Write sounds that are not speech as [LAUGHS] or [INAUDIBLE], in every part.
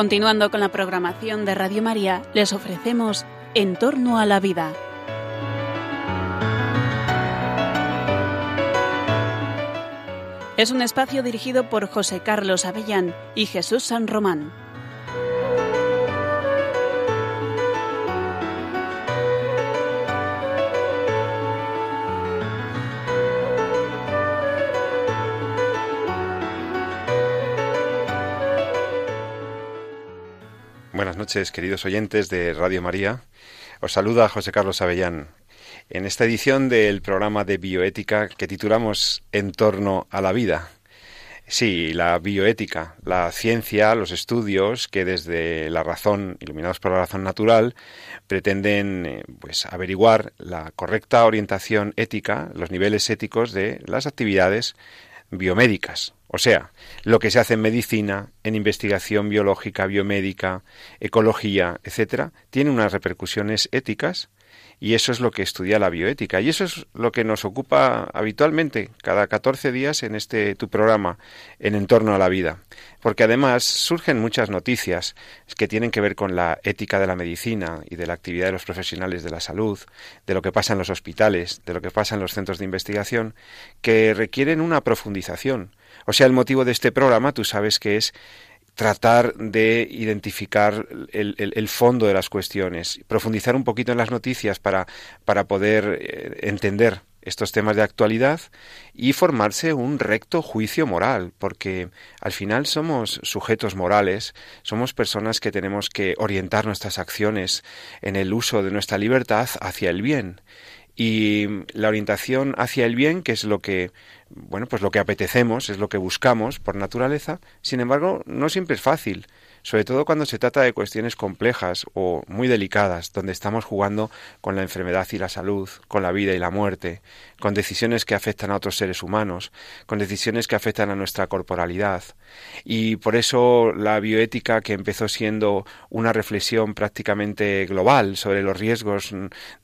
Continuando con la programación de Radio María, les ofrecemos En torno a la vida. Es un espacio dirigido por José Carlos Avellán y Jesús San Román. Noches, queridos oyentes de Radio María. Os saluda José Carlos Avellán. En esta edición del programa de bioética que titulamos En torno a la vida. Sí, la bioética, la ciencia, los estudios que desde la razón, iluminados por la razón natural, pretenden eh, pues averiguar la correcta orientación ética, los niveles éticos de las actividades biomédicas, o sea, lo que se hace en medicina, en investigación biológica, biomédica, ecología, etcétera, tiene unas repercusiones éticas y eso es lo que estudia la bioética y eso es lo que nos ocupa habitualmente cada 14 días en este tu programa en entorno a la vida, porque además surgen muchas noticias que tienen que ver con la ética de la medicina y de la actividad de los profesionales de la salud, de lo que pasa en los hospitales, de lo que pasa en los centros de investigación, que requieren una profundización. O sea, el motivo de este programa, tú sabes que es tratar de identificar el, fondo de las cuestiones, profundizar un poquito en las noticias para, para poder eh, entender estos temas de actualidad y formarse un recto juicio moral, porque al final somos sujetos morales, somos personas que tenemos que orientar nuestras acciones en el uso de nuestra libertad hacia el bien. Y la orientación hacia el bien, que es lo que bueno, pues lo que apetecemos, es lo que buscamos por naturaleza, sin embargo, no siempre es fácil sobre todo cuando se trata de cuestiones complejas o muy delicadas, donde estamos jugando con la enfermedad y la salud, con la vida y la muerte, con decisiones que afectan a otros seres humanos, con decisiones que afectan a nuestra corporalidad. Y por eso la bioética, que empezó siendo una reflexión prácticamente global sobre los riesgos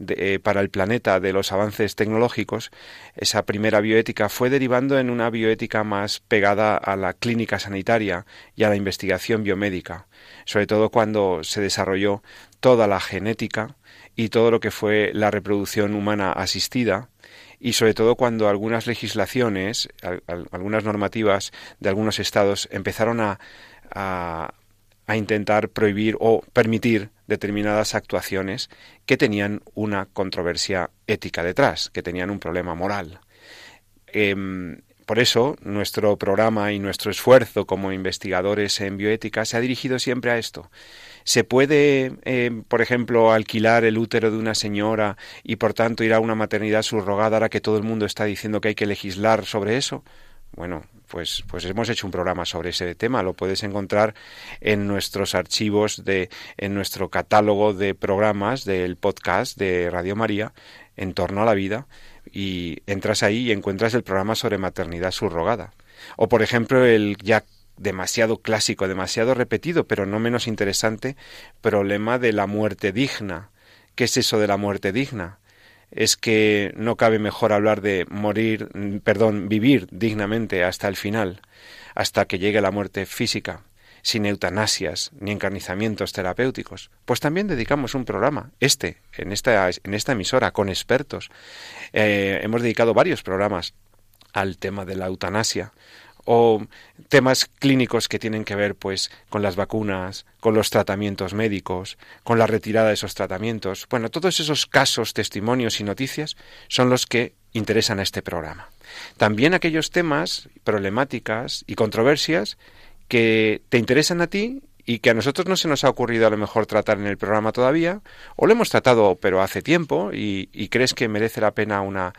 eh, para el planeta de los avances tecnológicos, esa primera bioética fue derivando en una bioética más pegada a la clínica sanitaria y a la investigación biomédica sobre todo cuando se desarrolló toda la genética y todo lo que fue la reproducción humana asistida, y sobre todo cuando algunas legislaciones, algunas normativas de algunos estados empezaron a, a, intentar prohibir o permitir determinadas actuaciones que tenían una controversia ética detrás, que tenían un problema moral. Em, por eso, nuestro programa y nuestro esfuerzo como investigadores en bioética se ha dirigido siempre a esto. ¿Se puede, eh, por ejemplo, alquilar el útero de una señora y, por tanto, ir a una maternidad subrogada ahora que todo el mundo está diciendo que hay que legislar sobre eso? Bueno, pues, pues hemos hecho un programa sobre ese tema. Lo puedes encontrar en nuestros archivos, de, en nuestro catálogo de programas del podcast de Radio María en torno a la vida y entras ahí y encuentras el programa sobre maternidad subrogada. O por ejemplo el ya demasiado clásico, demasiado repetido, pero no menos interesante, problema de la muerte digna. ¿Qué es eso de la muerte digna? Es que no cabe mejor hablar de morir, perdón, vivir dignamente hasta el final, hasta que llegue la muerte física sin eutanasias ni encarnizamientos terapéuticos. Pues también dedicamos un programa, este, en esta, en esta emisora, con expertos. Eh, hemos dedicado varios programas al tema de la eutanasia o temas clínicos que tienen que ver pues con las vacunas, con los tratamientos médicos, con la retirada de esos tratamientos. Bueno, todos esos casos, testimonios y noticias son los que interesan a este programa. También aquellos temas, problemáticas y controversias que te interesan a ti y que a nosotros no se nos ha ocurrido a lo mejor tratar en el programa todavía, o lo hemos tratado pero hace tiempo y, crees que merece la pena una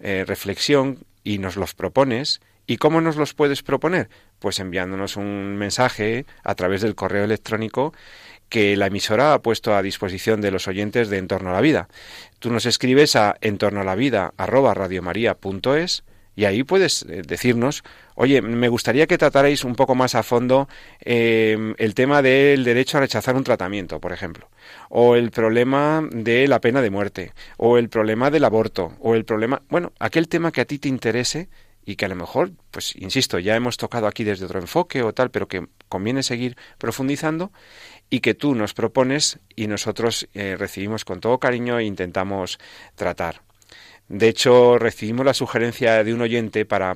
eh, reflexión y nos los propones. ¿Y cómo nos los puedes proponer? Pues enviándonos un mensaje a través del correo electrónico que la emisora ha puesto a disposición de los oyentes de Entorno a la Vida. Tú nos escribes a entornoalavida@radiomaria.es y ahí puedes eh, decirnos, oye, me gustaría que tratarais un poco más a fondo eh, el tema del derecho a rechazar un tratamiento, por ejemplo, o el problema de la pena de muerte, o el problema del aborto, o el problema, bueno, aquel tema que a ti te interese y que a lo mejor, pues insisto, ya hemos tocado aquí desde otro enfoque o tal, pero que conviene seguir profundizando y que tú nos propones y nosotros eh, recibimos con todo cariño e intentamos tratar. De hecho, recibimos la sugerencia de un oyente para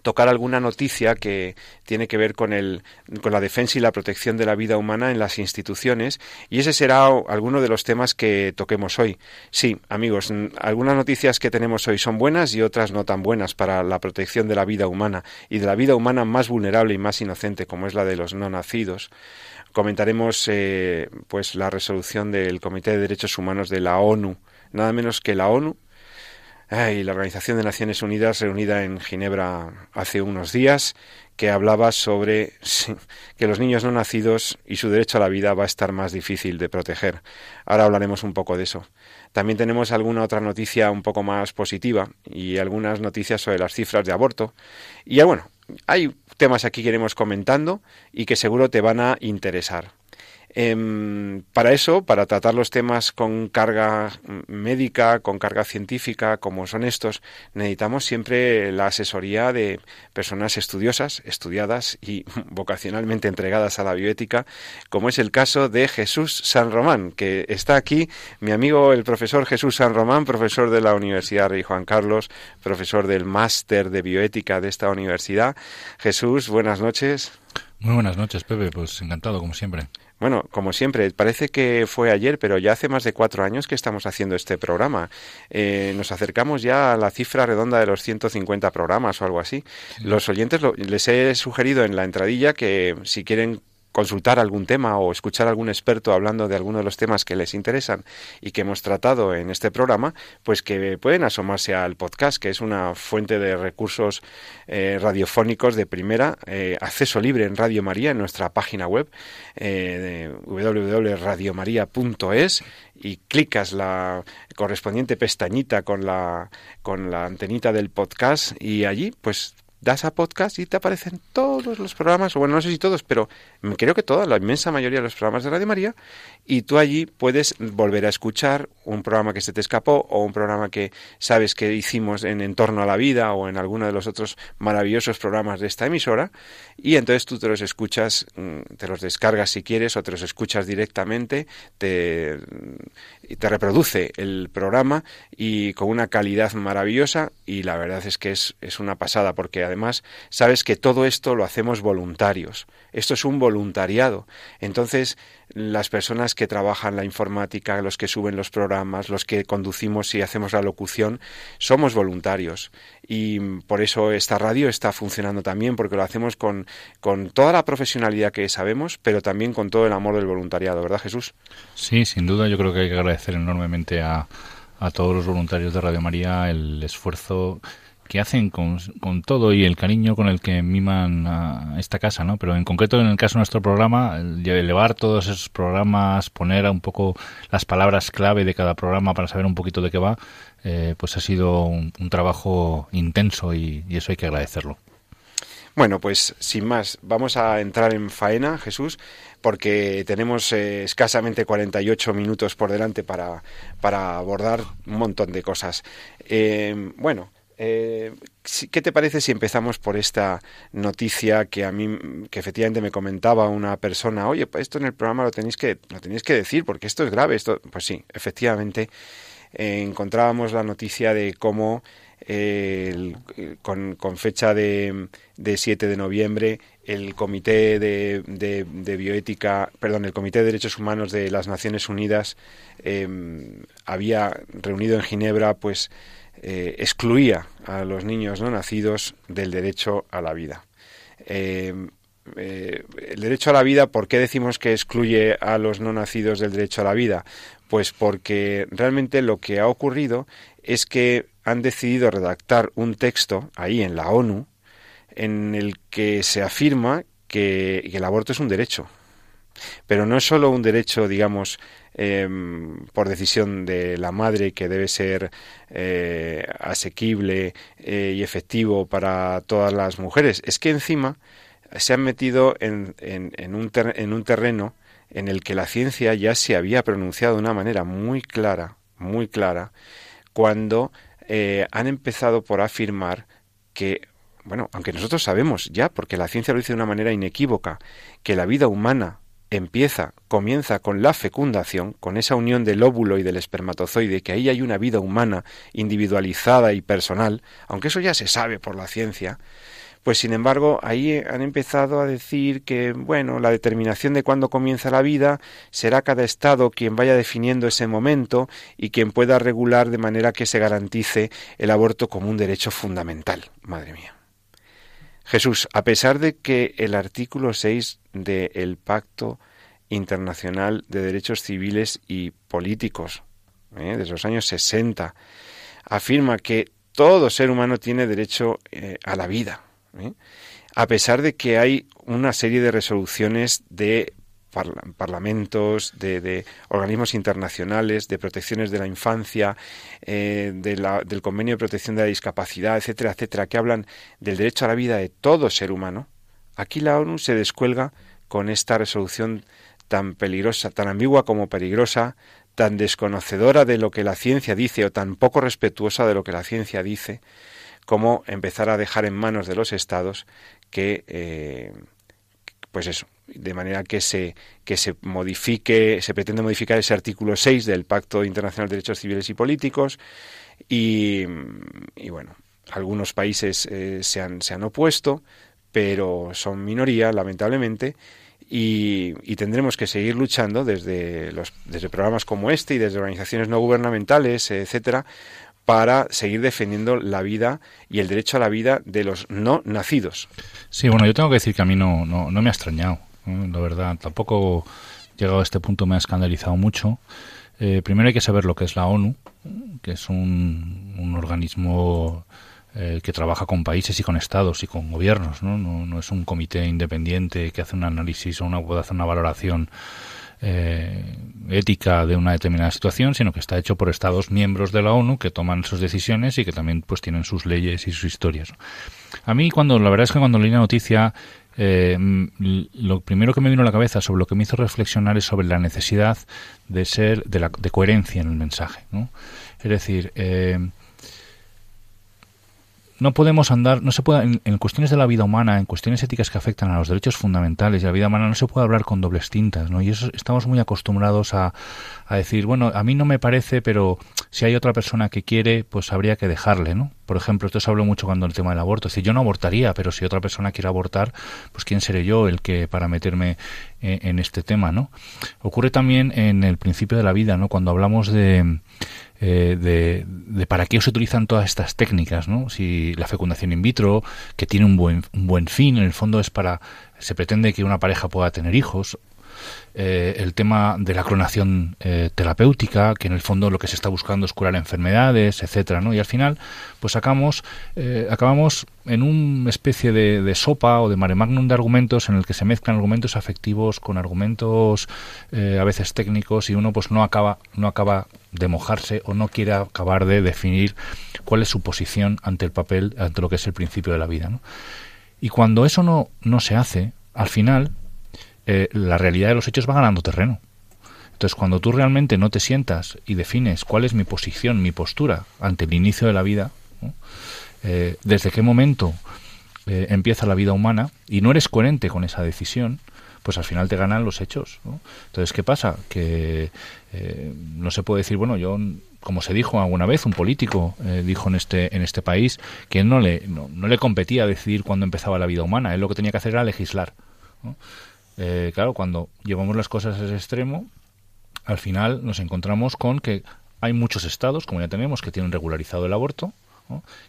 tocar alguna noticia que tiene que ver con, el, con la defensa y la protección de la vida humana en las instituciones y ese será alguno de los temas que toquemos hoy. Sí, amigos, algunas noticias que tenemos hoy son buenas y otras no tan buenas para la protección de la vida humana y de la vida humana más vulnerable y más inocente como es la de los no nacidos. Comentaremos eh, pues la resolución del Comité de Derechos Humanos de la ONU, nada menos que la ONU y la Organización de Naciones Unidas reunida en Ginebra hace unos días que hablaba sobre que los niños no nacidos y su derecho a la vida va a estar más difícil de proteger. Ahora hablaremos un poco de eso. También tenemos alguna otra noticia un poco más positiva y algunas noticias sobre las cifras de aborto. Y bueno, hay temas aquí que iremos comentando y que seguro te van a interesar. Em, para eso, para tratar los temas con carga médica, con carga científica, como son estos, necesitamos siempre la asesoría de personas estudiosas, estudiadas y [LAUGHS] vocacionalmente entregadas a la bioética, como es el caso de Jesús San Román, que está aquí, mi amigo el profesor Jesús San Román, profesor de la Universidad Rey Juan Carlos, profesor del máster de bioética de esta universidad. Jesús, buenas noches. Muy buenas noches, Pepe. Pues encantado, como siempre. Bueno, como siempre, parece que fue ayer, pero ya hace más de cuatro años que estamos haciendo este programa. Eh, nos acercamos ya a la cifra redonda de los 150 programas o algo así. Los oyentes les he sugerido en la entradilla que si quieren consultar algún tema o escuchar a algún experto hablando de alguno de los temas que les interesan y que hemos tratado en este programa, pues que pueden asomarse al podcast, que es una fuente de recursos eh, radiofónicos de primera, eh, acceso libre en Radio María, en nuestra página web eh, www.radiomaria.es y clicas la correspondiente pestañita con la con la antenita del podcast y allí pues das a podcast y te aparecen todos los programas, o bueno, no sé si todos, pero creo que toda, la inmensa mayoría de los programas de Radio María, y tú allí puedes volver a escuchar un programa que se te escapó o un programa que sabes que hicimos en Entorno a la Vida o en alguno de los otros maravillosos programas de esta emisora, y entonces tú te los escuchas, mm, te los descargas si quieres o te los escuchas directamente, te, te reproduce el programa y con una calidad maravillosa y la verdad es que es, es una pasada porque además sabes que todo esto lo hacemos voluntarios. Esto es un voluntariado. Entonces, las personas que trabajan la informática, los que suben los programas, los que conducimos y hacemos la locución, somos voluntarios. Y por eso esta radio está funcionando también, porque lo hacemos con, con toda la profesionalidad que sabemos, pero también con todo el amor del voluntariado, ¿verdad Jesús? Sí, sin duda yo creo que hay que agradecer enormemente a, a todos los voluntarios de Radio María el esfuerzo que hacen con, con, todo y el cariño con el que miman a esta casa, ¿no? Pero en concreto, en el caso de nuestro programa, elevar todos esos programas, poner un poco las palabras clave de cada programa para saber un poquito de qué va, eh, pues ha sido un, trabajo intenso y, eso hay que agradecerlo. Bueno, pues sin más, vamos a entrar en faena, Jesús, porque tenemos eh, escasamente 48 minutos por delante para, para abordar un montón de cosas. Eh, bueno, eh, ¿Qué te parece si empezamos por esta noticia que a mí, que efectivamente me comentaba una persona, oye, pues esto en el programa lo tenéis que, lo tenéis que decir porque esto es grave, esto, pues sí, efectivamente eh, encontrábamos la noticia de cómo eh, con, fecha de, de, 7 de noviembre el Comité de, de, Bioética, perdón, el Comité de Derechos Humanos de las Naciones Unidas había reunido en Ginebra, pues eh, excluía a los niños no nacidos del derecho a la vida. Eh, eh, el derecho a la vida, ¿por qué decimos que excluye a los no nacidos del derecho a la vida? Pues porque realmente lo que ha ocurrido es que han decidido redactar un texto ahí en la ONU en el que se afirma que, que el aborto es un derecho. Pero no es solo un derecho, digamos, Em, por decisión de la madre que debe ser eh, asequible eh, y efectivo para todas las mujeres. Es que encima se han metido en, en, un, en un terreno en el que la ciencia ya se había pronunciado de una manera muy clara, muy clara, cuando eh, han empezado por afirmar que bueno, aunque nosotros sabemos ya, porque la ciencia lo dice de una manera inequívoca, que la vida humana empieza, comienza con la fecundación, con esa unión del óvulo y del espermatozoide, que ahí hay una vida humana individualizada y personal, aunque eso ya se sabe por la ciencia, pues sin embargo ahí han empezado a decir que, bueno, la determinación de cuándo comienza la vida será cada Estado quien vaya definiendo ese momento y quien pueda regular de manera que se garantice el aborto como un derecho fundamental. Madre mía. Jesús, a pesar de que el artículo 6 del Pacto Internacional de Derechos Civiles y Políticos ¿eh? de los años 60 afirma que todo ser humano tiene derecho eh, a la vida, ¿eh? a pesar de que hay una serie de resoluciones de parlamentos, de, organismos internacionales, de protecciones de la infancia, eh, del convenio de protección de la discapacidad, etcétera, etcétera, que hablan del derecho a la vida de todo ser humano, aquí la ONU se descuelga con esta resolución tan peligrosa, tan ambigua como peligrosa, tan desconocedora de lo que la ciencia dice o tan poco respetuosa de lo que la ciencia dice, como empezar a dejar en manos de los estados que, eh, pues eso, de manera que se, que se modifique, se pretende modificar ese artículo 6 del Pacto Internacional de Derechos Civiles y Políticos y, bueno, algunos países eh, se, han, se han opuesto, pero son minoría, lamentablemente, y, y, tendremos que seguir luchando desde, los, desde programas como este y desde organizaciones no gubernamentales, etcétera, para seguir defendiendo la vida y el derecho a la vida de los no nacidos. Sí, bueno, yo tengo que decir que a mí no, no, no me ha extrañado la verdad. Tampoco, llegado a este punto, me ha escandalizado mucho. Eh, primero hay que saber lo que es la ONU, que es un, organismo eh, que trabaja con países y con estados y con gobiernos, ¿no? No, no es un comité independiente que hace un análisis o una, puede hacer una valoración eh, ética de una determinada situación, sino que está hecho por estados miembros de la ONU que toman sus decisiones y que también pues tienen sus leyes y sus historias. A mí cuando la verdad es que cuando leí la noticia eh, lo primero que me vino a la cabeza sobre lo que me hizo reflexionar es sobre la necesidad de ser de, la, de coherencia en el mensaje ¿no? es decir eh, no podemos andar, no se puede, en, cuestiones de la vida humana, en cuestiones éticas que afectan a los derechos fundamentales y la vida humana, no se puede hablar con dobles tintas, ¿no? Y eso estamos muy acostumbrados a, a decir, bueno, a mí no me parece, pero si hay otra persona que quiere, pues habría que dejarle, ¿no? Por ejemplo, esto se habló mucho cuando el tema del aborto. Es decir, yo no abortaría, pero si otra persona quiere abortar, pues quién seré yo el que para meterme en, en este tema, ¿no? Ocurre también en el principio de la vida, ¿no? Cuando hablamos de eh, de, para qué se utilizan todas estas técnicas, ¿no? Si la fecundación in vitro, que tiene un buen, un buen fin, en el fondo es para, se pretende que una pareja pueda tener hijos, eh, el tema de la clonación eh, terapéutica, que en el fondo lo que se está buscando es curar enfermedades, etcétera, ¿no? Y al final, pues sacamos, eh, acabamos en una especie de, sopa o de mare magnum de argumentos en el que se mezclan argumentos afectivos con argumentos a veces técnicos y uno pues no acaba, no acaba de mojarse o no quiere acabar de definir cuál es su posición ante el papel, ante lo que es el principio de la vida, ¿no? Y cuando eso no, no se hace, al final eh, la realidad de los hechos va ganando terreno. Entonces, cuando tú realmente no te sientas y defines cuál es mi posición, mi postura ante el inicio de la vida, eh, desde qué momento eh, empieza la vida humana, y no eres coherente con esa decisión, pues al final te ganan los hechos. Entonces, ¿qué pasa? Que no se puede decir, bueno, yo, como se dijo alguna vez, un político dijo en este, en este país que no le, no, no, le competía decidir cuándo empezaba la vida humana, él lo que tenía que hacer era legislar. Eh, claro, cuando llevamos las cosas a ese extremo, al final nos encontramos con que hay muchos estados, como ya tenemos, que tienen regularizado el aborto,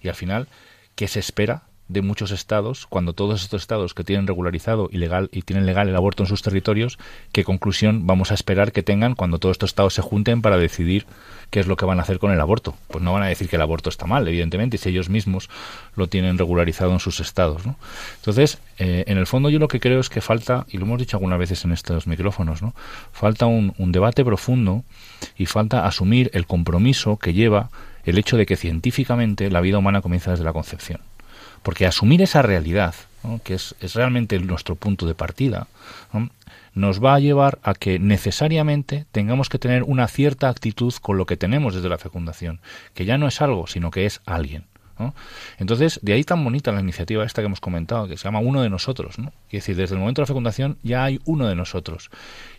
y al final, ¿qué se espera de muchos estados, cuando todos estos estados que tienen regularizado y legal y tienen legal el aborto en sus territorios, qué conclusión vamos a esperar que tengan cuando todos estos estados se junten para decidir qué es lo que van a hacer con el aborto? Pues no van a decir que el aborto está mal, evidentemente, si ellos mismos lo tienen regularizado en sus estados, ¿no? Entonces, eh, en el fondo yo lo que creo es que falta, y lo hemos dicho algunas veces en estos micrófonos, ¿no? Falta un, debate profundo y falta asumir el compromiso que lleva el hecho de que científicamente la vida humana comienza desde la concepción. Porque asumir esa realidad, que es, realmente nuestro punto de partida, nos va a llevar a que necesariamente tengamos que tener una cierta actitud con lo que tenemos desde la fecundación, que ya no es algo, sino que es alguien. Entonces, de ahí tan bonita la iniciativa esta que hemos comentado, que se llama Uno de nosotros. ¿no? Es decir, desde el momento de la fecundación ya hay uno de nosotros.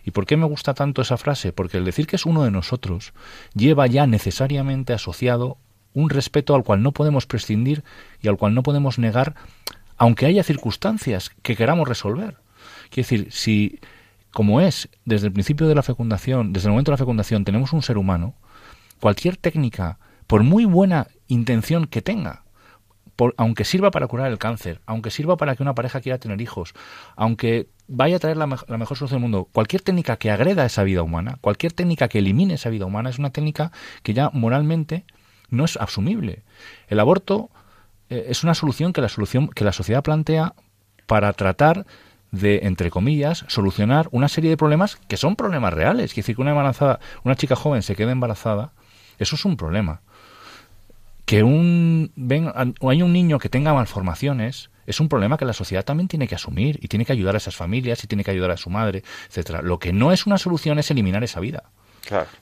¿Y por qué me gusta tanto esa frase? Porque el decir que es uno de nosotros lleva ya necesariamente asociado un respeto al cual no podemos prescindir y al cual no podemos negar, aunque haya circunstancias que queramos resolver. Quiere decir, si, como es desde el principio de la fecundación, desde el momento de la fecundación, tenemos un ser humano, cualquier técnica, por muy buena intención que tenga, aunque sirva para curar el cáncer, aunque sirva para que una pareja quiera tener hijos, aunque vaya a traer la, la, mejor solución del mundo, cualquier técnica que agreda esa vida humana, cualquier técnica que elimine esa vida humana, es una técnica que ya moralmente no es asumible. El aborto eh, es una solución que la solución que la sociedad plantea para tratar de, entre comillas, solucionar una serie de problemas que son problemas reales. Es decir, que una embarazada, una chica joven se quede embarazada, eso es un problema que un ven, hay un niño que tenga malformaciones es un problema que la sociedad también tiene que asumir y tiene que ayudar a esas familias y tiene que ayudar a su madre, etcétera. Lo que no es una solución es eliminar esa vida.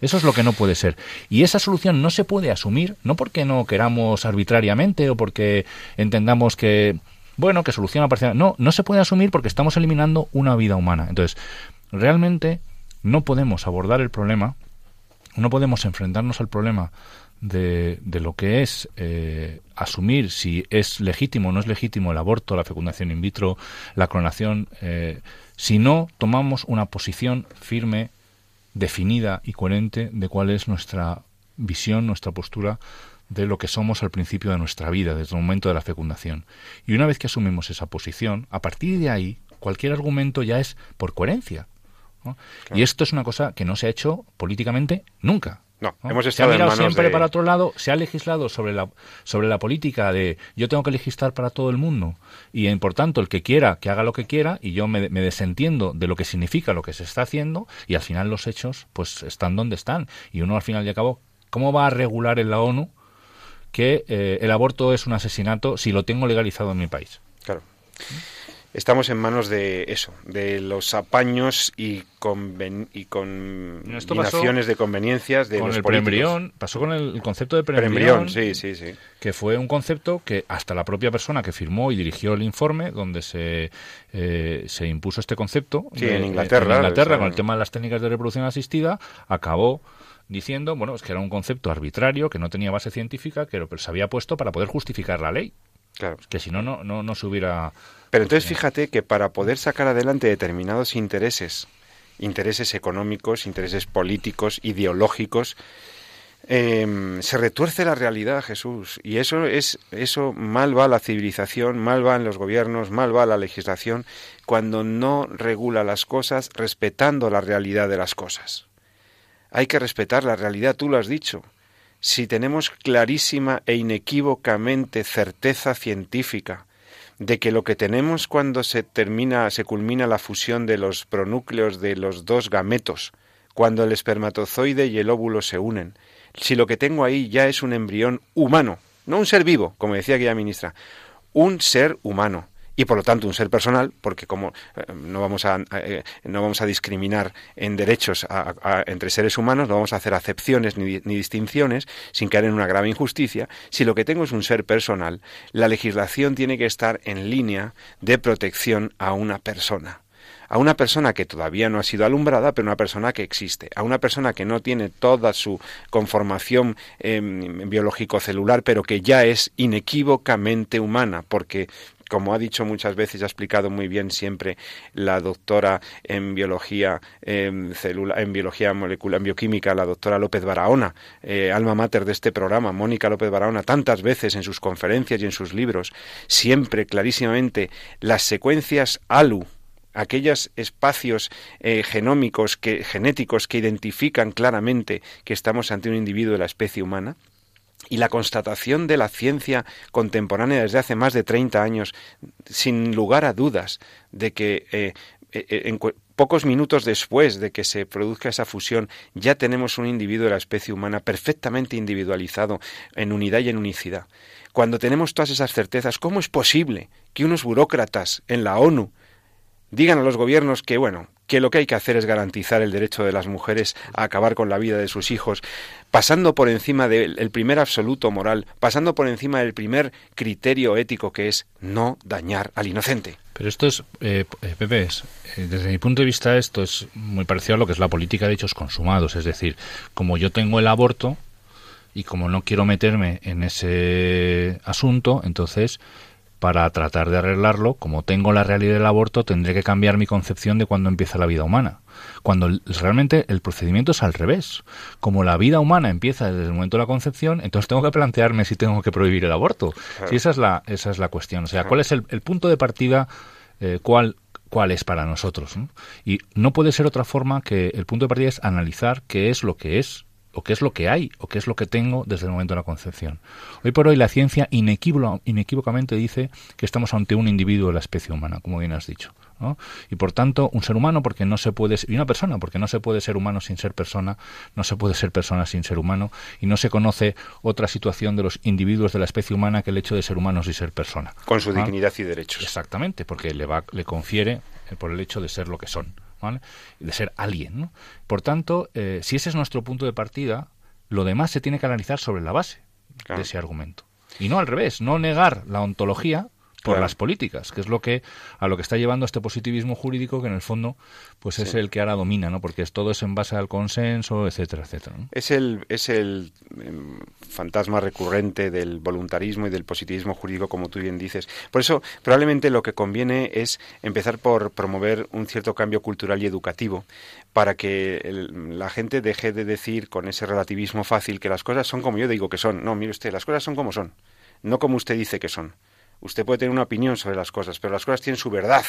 Eso es lo que no puede ser. Y esa solución no se puede asumir, no porque no queramos arbitrariamente o porque entendamos que, bueno, que soluciona parcial. No, no se puede asumir porque estamos eliminando una vida humana. Entonces, realmente no podemos abordar el problema, no podemos enfrentarnos al problema de, de lo que es eh, asumir si es legítimo o no es legítimo el aborto, la fecundación in vitro, la clonación, eh, si no tomamos una posición firme, definida y coherente de cuál es nuestra visión, nuestra postura de lo que somos al principio de nuestra vida, desde el momento de la fecundación. Y una vez que asumimos esa posición, a partir de ahí, cualquier argumento ya es por coherencia. Y esto es una cosa que no se ha hecho políticamente nunca. No, hemos estado se ha mirado siempre para otro lado, se ha legislado sobre la, sobre la política de yo tengo que legislar para todo el mundo y por tanto el que quiera que haga lo que quiera y yo me, desentiendo de lo que significa lo que se está haciendo y al final los hechos pues están donde están y uno al final y al cabo, ¿cómo va a regular en la ONU que eh, el aborto es un asesinato si lo tengo legalizado en mi país? Claro estamos en manos de eso, de los apaños y, conven y combinaciones de conveniencias de con los el políticos. pasó con el, concepto de preembrión, sí, sí, sí. que fue un concepto que hasta la propia persona que firmó y dirigió el informe donde se, eh, se impuso este concepto sí, en Inglaterra, en Inglaterra con el tema de las técnicas de reproducción asistida acabó diciendo bueno es que era un concepto arbitrario que no tenía base científica que pero se había puesto para poder justificar la ley claro que si no no no, no se hubiera pero entonces fíjate que para poder sacar adelante determinados intereses, intereses económicos, intereses políticos, ideológicos, em, se retuerce la realidad, Jesús. Y eso es, eso mal va la civilización, mal van los gobiernos, mal va la legislación, cuando no regula las cosas respetando la realidad de las cosas. Hay que respetar la realidad, tú lo has dicho. Si tenemos clarísima e inequívocamente certeza científica de que lo que tenemos cuando se termina, se culmina la fusión de los pronúcleos de los dos gametos, cuando el espermatozoide y el óvulo se unen, si lo que tengo ahí ya es un embrión humano, no un ser vivo, como decía aquella ministra, un ser humano, y por lo tanto un ser personal, porque como eh, no vamos a eh, no vamos a discriminar en derechos entre seres humanos, no vamos a hacer acepciones ni, ni, distinciones sin caer en una grave injusticia. Si lo que tengo es un ser personal, la legislación tiene que estar en línea de protección a una persona a una persona que todavía no ha sido alumbrada, pero una persona que existe, a una persona que no tiene toda su conformación em, biológico-celular, pero que ya es inequívocamente humana, porque como ha dicho muchas veces, ha explicado muy bien siempre la doctora en biología en biología molecular, en bioquímica, la doctora López Barahona, eh, alma mater de este programa, Mónica López Barahona, tantas veces en sus conferencias y en sus libros, siempre clarísimamente las secuencias ALU, aquellos espacios eh, genómicos que, genéticos que identifican claramente que estamos ante un individuo de la especie humana, y la constatación de la ciencia contemporánea desde hace más de 30 años, sin lugar a dudas, de que eh, eh, eh, en pocos minutos después de que se produzca esa fusión, ya tenemos un individuo de la especie humana perfectamente individualizado en unidad y en unicidad. Cuando tenemos todas esas certezas, ¿cómo es posible que unos burócratas en la ONU digan a los gobiernos que, bueno, que lo que hay que hacer es garantizar el derecho de las mujeres a acabar con la vida de sus hijos, pasando por encima del primer absoluto moral, pasando por encima del primer criterio ético que es no dañar al inocente. Pero esto es, eh, eh Pepe, eh, desde mi punto de vista esto es muy parecido a lo que es la política de hechos consumados. Es decir, como yo tengo el aborto y como no quiero meterme en ese asunto, entonces para tratar de arreglarlo, como tengo la realidad del aborto, tendré que cambiar mi concepción de cuándo empieza la vida humana. Cuando realmente el procedimiento es al revés. Como la vida humana empieza desde el momento de la concepción, entonces tengo que plantearme si tengo que prohibir el aborto. Si esa es la, esa es la cuestión. O sea, ¿cuál es el, punto de partida? Eh, ¿Cuál cuál es para nosotros. Y no puede ser otra forma que el punto de partida es analizar qué es lo que es o qué es lo que hay, o qué es lo que tengo desde el momento de la concepción. Hoy por hoy la ciencia inequívocamente dice que estamos ante un individuo de la especie humana, como bien has dicho. Y por tanto, un ser humano, porque no se puede, y una persona, porque no se puede ser humano sin ser persona, no se puede ser persona sin ser humano, y no se conoce otra situación de los individuos de la especie humana que el hecho de ser humanos y ser persona. Con su dignidad y derechos. Exactamente, porque le, va, le confiere eh, por el hecho de ser lo que son de ser alguien. Por tanto, eh, si ese es nuestro punto de partida, lo demás se tiene que analizar sobre la base de ese argumento. Y no al revés, no negar la ontología por las políticas, que es lo que a lo que está llevando este positivismo jurídico que en el fondo pues es el que ahora domina, ¿no? Porque todo es en base al consenso, etcétera, etcétera. Es el es el em, fantasma recurrente del voluntarismo y del positivismo jurídico como tú bien dices. Por eso probablemente lo que conviene es empezar por promover un cierto cambio cultural y educativo para que la gente deje de decir con ese relativismo fácil que las cosas son como yo digo que son. No, mire usted, las cosas son como son, no como usted dice que son. Usted puede tener una opinión sobre las cosas, pero las cosas tienen su verdad,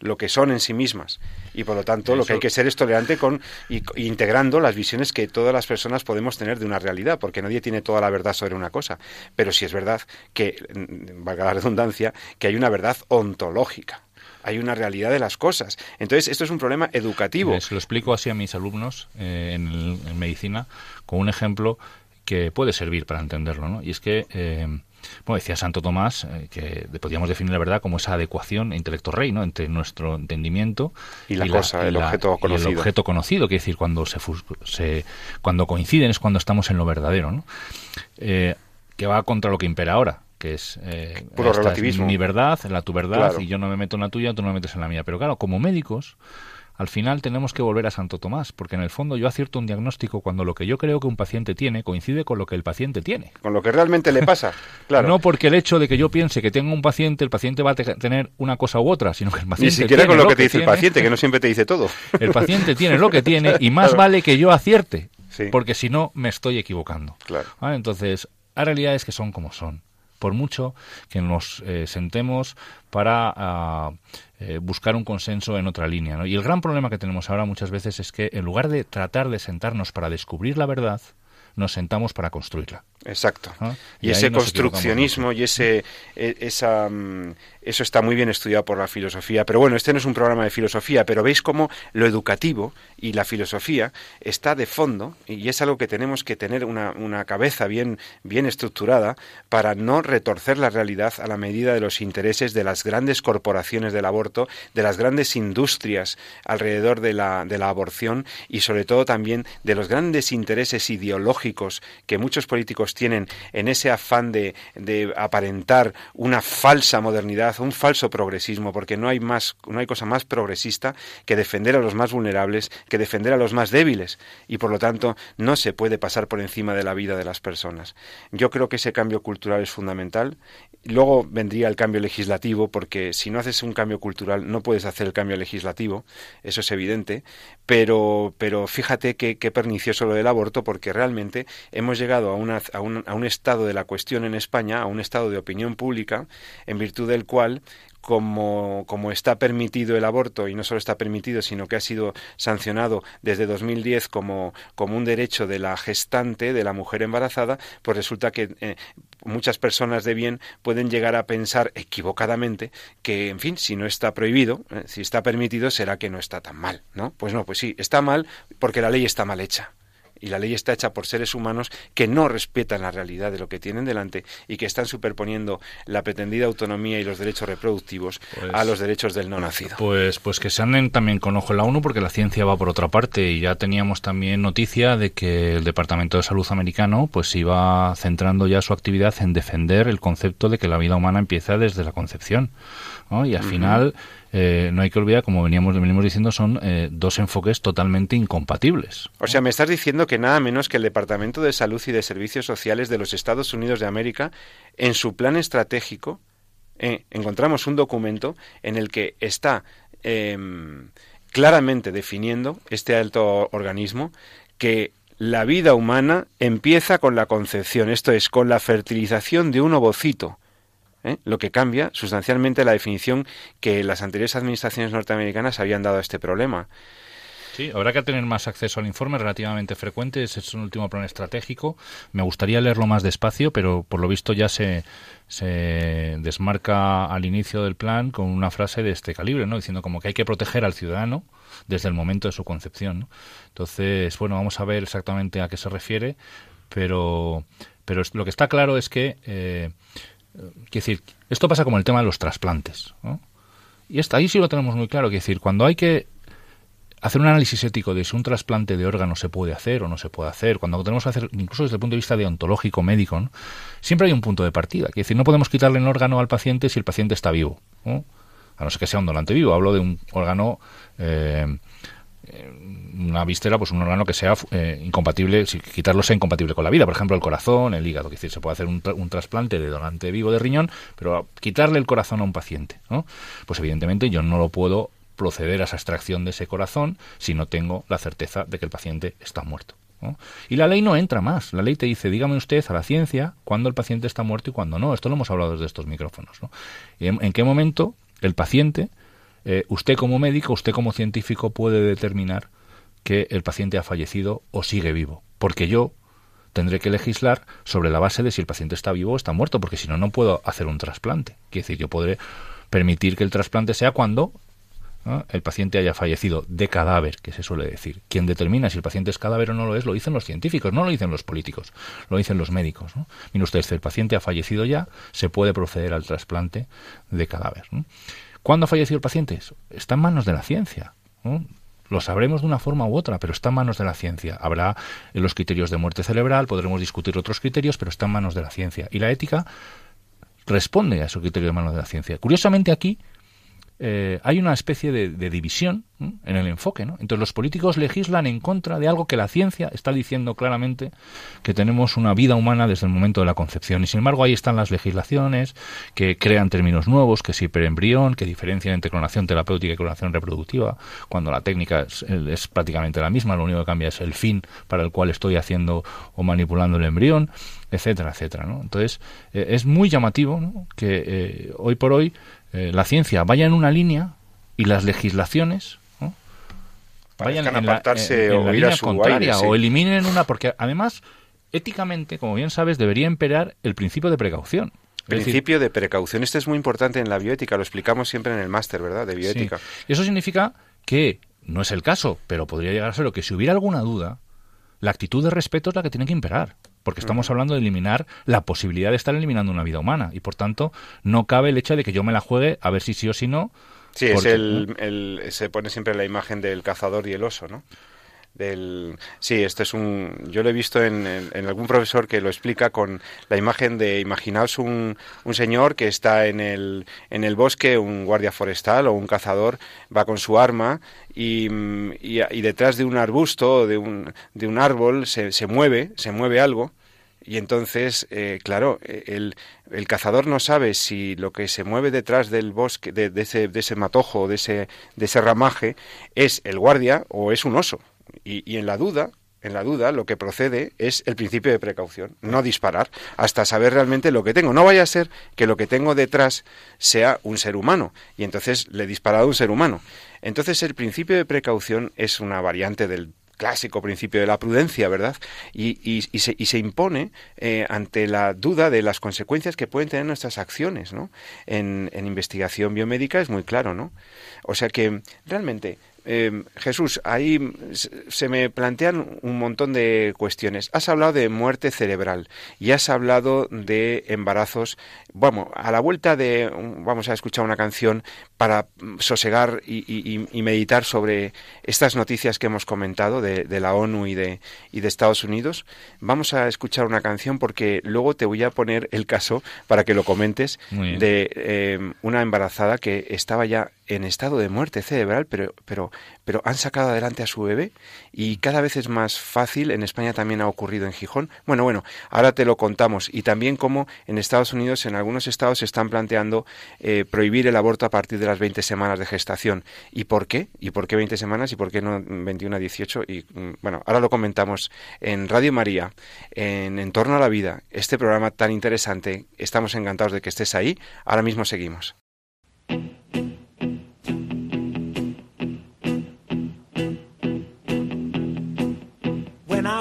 lo que son en sí mismas. Y por lo tanto, lo que hay que ser es tolerante con y, integrando las visiones que todas las personas podemos tener de una realidad, porque nadie tiene toda la verdad sobre una cosa. Pero sí es verdad que, mm, valga la redundancia, que hay una verdad ontológica hay una realidad de las cosas. Entonces, esto es un problema educativo. Se lo explico así a mis alumnos eh, en, medicina con un ejemplo que puede servir para entenderlo, ¿no? Y es que eh, bueno, decía Santo Tomás eh, que podríamos definir la verdad como esa adecuación intelecto-rey, ¿no? Entre nuestro entendimiento y la cosa, el objeto conocido. el objeto conocido, que decir, cuando se, se, cuando coinciden es cuando estamos en lo verdadero, ¿no? Eh, que va contra lo que impera ahora, que es, eh, Puro relativismo. mi verdad, la tu verdad, y yo no me meto en la tuya, tú no me metes en la mía. Pero claro, como médicos, al final tenemos que volver a Santo Tomás, porque en el fondo yo acierto un diagnóstico cuando lo que yo creo que un paciente tiene coincide con lo que el paciente tiene. Con lo que realmente le pasa, [LAUGHS] claro. No porque el hecho de que yo piense que tengo un paciente, el paciente va a tener una cosa u otra, sino que el paciente. Ni siquiera con lo, que, te dice el paciente, que no siempre te dice todo. [LAUGHS] El paciente tiene lo que [LAUGHS] tiene y más vale que yo acierte, porque si no me estoy equivocando. Claro. Entonces, hay realidades que son como son por mucho que nos eh, sentemos para ah, eh, buscar un consenso en otra línea. ¿no? Y el gran problema que tenemos ahora muchas veces es que en lugar de tratar de sentarnos para descubrir la verdad, nos sentamos para construirla. Exacto. Y, ese construccionismo y ese, e, esa, mm, eso está muy bien estudiado por la filosofía. Pero bueno, este no es un programa de filosofía, pero veis cómo lo educativo y la filosofía está de fondo y es algo que tenemos que tener una, una cabeza bien, bien estructurada para no retorcer la realidad a la medida de los intereses de las grandes corporaciones del aborto, de las grandes industrias alrededor de la, de la aborción y sobre todo también de los grandes intereses ideológicos que muchos políticos tienen en ese afán de, aparentar una falsa modernidad, un falso progresismo, porque no hay más, no hay cosa más progresista que defender a los más vulnerables, que defender a los más débiles, y por lo tanto no se puede pasar por encima de la vida de las personas. Yo creo que ese cambio cultural es fundamental. Luego vendría el cambio legislativo, porque si no haces un cambio cultural no puedes hacer el cambio legislativo, eso es evidente, pero, pero fíjate qué pernicioso lo del aborto, porque realmente hemos llegado a una, a a un estado de la cuestión en España, a un estado de opinión pública, en virtud del cual como, como, está permitido el aborto, y no solo está permitido, sino que ha sido sancionado desde 2010 como, como un derecho de la gestante, de la mujer embarazada, pues resulta que eh, muchas personas de bien pueden llegar a pensar equivocadamente que, en fin, si no está prohibido, eh, si está permitido, será que no está tan mal, ¿no? Pues no, pues sí, está mal porque la ley está mal hecha y la ley está hecha por seres humanos que no respetan la realidad de lo que tienen delante y que están superponiendo la pretendida autonomía y los derechos reproductivos a Pues- los derechos del no nacido. Pues, pues que se anden también con ojo en la ONU porque la ciencia va por otra parte y ya teníamos también noticia de que el Departamento de Salud americano pues iba centrando ya su actividad en defender el concepto de que la vida humana empieza desde la concepción ¿no? y al final eh, no hay que olvidar como veníamos venimos diciendo son eh, dos enfoques totalmente incompatibles O sea, me estás diciendo que nada menos que el Departamento de Salud y de Servicios Sociales de los Estados Unidos de América, en su plan estratégico, eh, encontramos un documento en el que está em, claramente definiendo este alto organismo que la vida humana empieza con la concepción, esto es, con la fertilización de un ovocito. ¿Eh? lo que cambia sustancialmente la definición que las anteriores administraciones norteamericanas habían dado a este problema. Sí, habrá que tener más acceso al informe relativamente frecuente. Es un último plan estratégico. Me gustaría leerlo más despacio, pero por lo visto ya se, se desmarca al inicio del plan con una frase de este calibre, ¿no? Diciendo como que hay que proteger al ciudadano desde el momento de su concepción. Entonces, bueno, vamos a ver exactamente a qué se refiere, pero, pero lo que está claro es que, eh, quiero decir, esto pasa como el tema de los trasplantes. ¿no? Y está, ahí sí lo tenemos muy claro. Quiero decir, cuando hay que hacer un análisis ético de si un trasplante de órgano se puede hacer o no se puede hacer, cuando tenemos que hacer, incluso desde el punto de vista deontológico, médico, ¿no? siempre hay un punto de partida. Es decir, no podemos quitarle un órgano al paciente si el paciente está vivo. ¿no? A no ser que sea un donante vivo. Hablo de un órgano, eh, eh, una víscera, pues un órgano que sea eh, incompatible, si quitarlo sea incompatible con la vida. Por ejemplo, el corazón, el hígado. Es decir, se puede hacer un, tra- un trasplante de donante vivo de riñón, pero quitarle el corazón a un paciente. ¿no? Pues evidentemente yo no lo puedo proceder a esa extracción de ese corazón si no tengo la certeza de que el paciente está muerto. ¿no? Y la ley no entra más. La ley te dice, dígame usted a la ciencia cuándo el paciente está muerto y cuándo no. Esto lo hemos hablado desde estos micrófonos. ¿no? En qué momento el paciente, eh, usted como médico, usted como científico puede determinar que el paciente ha fallecido o sigue vivo. Porque yo tendré que legislar sobre la base de si el paciente está vivo o está muerto, porque si no, no puedo hacer un trasplante. Quiere decir, yo podré permitir que el trasplante sea cuando el paciente haya fallecido de cadáver, que se suele decir. Quien determina si el paciente es cadáver o no lo es, lo dicen los científicos, no lo dicen los políticos, lo dicen los médicos. ¿no? Mire usted, si el paciente ha fallecido ya, se puede proceder al trasplante de cadáver. ¿Cuándo ha fallecido el paciente? Está en manos de la ciencia. ¿no? Lo sabremos de una forma u otra, pero está en manos de la ciencia. Habrá los criterios de muerte cerebral, podremos discutir otros criterios, pero está en manos de la ciencia. Y la ética responde a esos criterios de manos de la ciencia. Curiosamente aquí eh, hay una especie de, división en el enfoque. ¿no? Entonces los políticos legislan en contra de algo que la ciencia está diciendo claramente que tenemos una vida humana desde el momento de la concepción. Y sin embargo ahí están las legislaciones que crean términos nuevos, que es hiperembrión, que diferencian entre clonación terapéutica y clonación reproductiva, cuando la técnica es, es prácticamente la misma, lo único que cambia es el fin para el cual estoy haciendo o manipulando el embrión, etcétera, etcétera. Entonces eh, es muy llamativo que eh, hoy por hoy eh, la ciencia vaya en una línea y las legislaciones ¿no? vayan en la, en o la ir línea contraria aire, sí. o eliminen una porque además éticamente como bien sabes debería imperar el principio de precaución Es decir, Principio de precaución. Este es muy importante en la bioética, lo explicamos siempre en el máster, ¿verdad? De bioética. Sí. Y Eso significa que, no es el caso, pero podría llegar a serlo, que si hubiera alguna duda, la actitud de respeto es la que tiene que imperar. Porque estamos hablando de eliminar la posibilidad de estar eliminando una vida humana. Y por tanto, no cabe el hecho de que yo me la juegue a ver si sí o si no. Sí, es el- se pone siempre la imagen del cazador y el oso, ¿no? Del, sí, esto es un. Yo lo he visto en, en- en algún profesor que lo explica con la imagen de. Imaginaos un, un señor que está en el, en el bosque, un guardia forestal o un cazador, va con su arma y, y, y detrás de un arbusto o de un, de un árbol se, se mueve, se mueve algo. Y entonces, eh, claro, eh, el, el cazador no sabe si lo que se mueve detrás del bosque, de, de ese, de ese matojo, de ese, de ese ramaje, es el guardia o es un oso. Y, y en la duda, en la duda, lo que procede es el principio de precaución, no disparar, hasta saber realmente lo que tengo. No vaya a ser que lo que tengo detrás sea un ser humano, y entonces le he disparado a un ser humano. Entonces el principio de precaución es una variante del clásico principio de la prudencia, ¿verdad? Y, y- y se, y se impone eh, ante la duda de las consecuencias que pueden tener nuestras acciones, ¿no? En, en investigación biomédica es muy claro, ¿no? O sea que realmente eh, Jesús, ahí se me plantean un montón de cuestiones. Has hablado de muerte cerebral y has hablado de embarazos. Vamos, a la vuelta de, vamos a escuchar una canción para sosegar y, meditar sobre estas noticias que hemos comentado de, la ONU y de, y de Estados Unidos. Vamos a escuchar una canción porque luego te voy a poner el caso para que lo comentes de eh, una embarazada que estaba ya en estado de muerte cerebral, pero, pero, pero han sacado adelante a su bebé y cada vez es más fácil. En España también ha ocurrido en Gijón. Bueno, bueno, ahora te lo contamos. Y también como en Estados Unidos, en algunos estados se están planteando eh, prohibir el aborto a partir de las 20 semanas de gestación. ¿Y por qué? ¿Y por qué 20 semanas y por qué no 21 a 18? Y mm, bueno, ahora lo comentamos en Radio María, en En torno a la vida, este programa tan interesante. Estamos encantados de que estés ahí. Ahora mismo seguimos.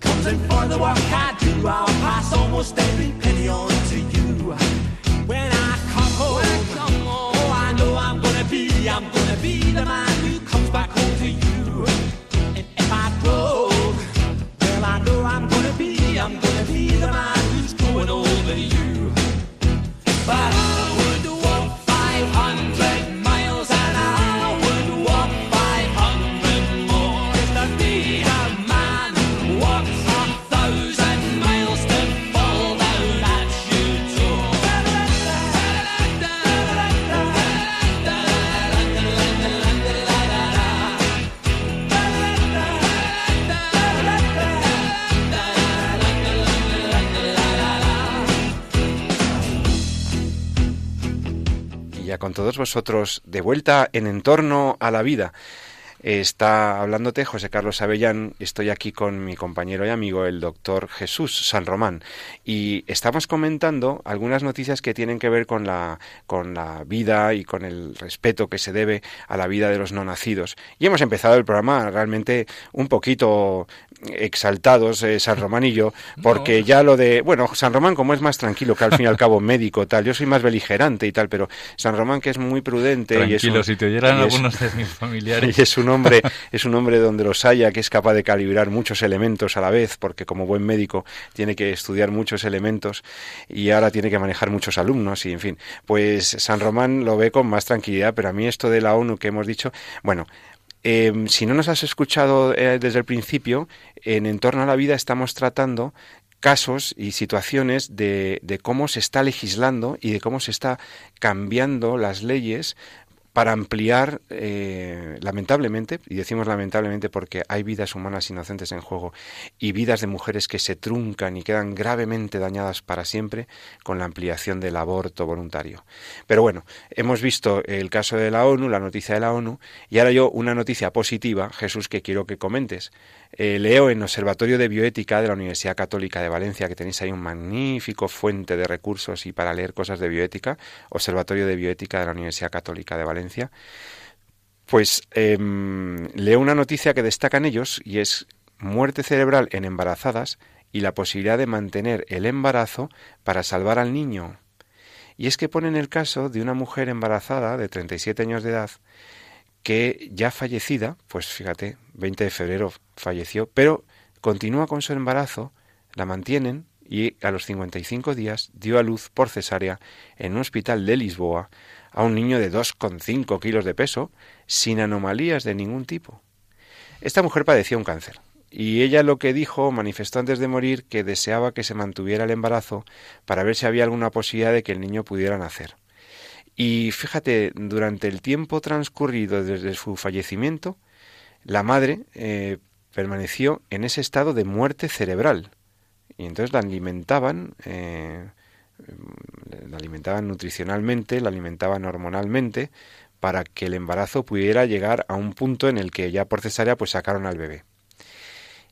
Comes in for the work I do, I'll pass almost every penny on to you. Con todos vosotros de vuelta en entorno a la vida. Está hablándote José Carlos Avellán. Estoy aquí con mi compañero y amigo, el doctor Jesús San Román. Y estamos comentando algunas noticias que tienen que ver con la, con la vida y con el respeto que se debe a la vida de los no nacidos. Y hemos empezado el programa realmente un poquito exaltados, eh, San Román y yo, porque ya lo de. Bueno, San Román, como es más tranquilo que al fin y al cabo médico, tal. Yo soy más beligerante y tal, pero San Román, que es muy prudente. Tranquilo, y es si te oyeran algunos de mis familiares. [LAUGHS] Y es un hombre, es un hombre donde los haya, que es capaz de calibrar muchos elementos a la vez, porque como buen médico tiene que estudiar muchos elementos y ahora tiene que manejar muchos alumnos y en fin. Pues San Román lo ve con más tranquilidad, pero a mí esto de la ONU que hemos dicho, bueno, em, si no nos has escuchado eh, desde el principio, en Entorno a la Vida estamos tratando casos y situaciones de, cómo se está legislando y de cómo se está cambiando las leyes para ampliar, eh, lamentablemente, y decimos lamentablemente porque hay vidas humanas inocentes en juego y vidas de mujeres que se truncan y quedan gravemente dañadas para siempre con la ampliación del aborto voluntario. Pero bueno, hemos visto el caso de la ONU, la noticia de la ONU, y ahora yo una noticia positiva, Jesús, que quiero que comentes. Eh, leo en Observatorio de Bioética de la Universidad Católica de Valencia, que tenéis ahí un magnífico fuente de recursos y para leer cosas de bioética, Observatorio de Bioética de la Universidad Católica de Valencia, pues em, leo una noticia que destacan ellos y es muerte cerebral en embarazadas y la posibilidad de mantener el embarazo para salvar al niño. Y es que ponen el caso de una mujer embarazada de 37 años de edad que ya fallecida, pues fíjate, 20 de febrero falleció, pero continúa con su embarazo, la mantienen y a los 55 días dio a luz por cesárea en un hospital de Lisboa a un niño de 2,5 kilos de peso, sin anomalías de ningún tipo. Esta mujer padecía un cáncer y ella lo que dijo, manifestó antes de morir, que deseaba que se mantuviera el embarazo para ver si había alguna posibilidad de que el niño pudiera nacer. Y fíjate, durante el tiempo transcurrido desde su fallecimiento, la madre eh, permaneció en ese estado de muerte cerebral. Y entonces la alimentaban, eh, la alimentaban nutricionalmente, la alimentaban hormonalmente, para que el embarazo pudiera llegar a un punto en el que ya por cesárea pues sacaron al bebé.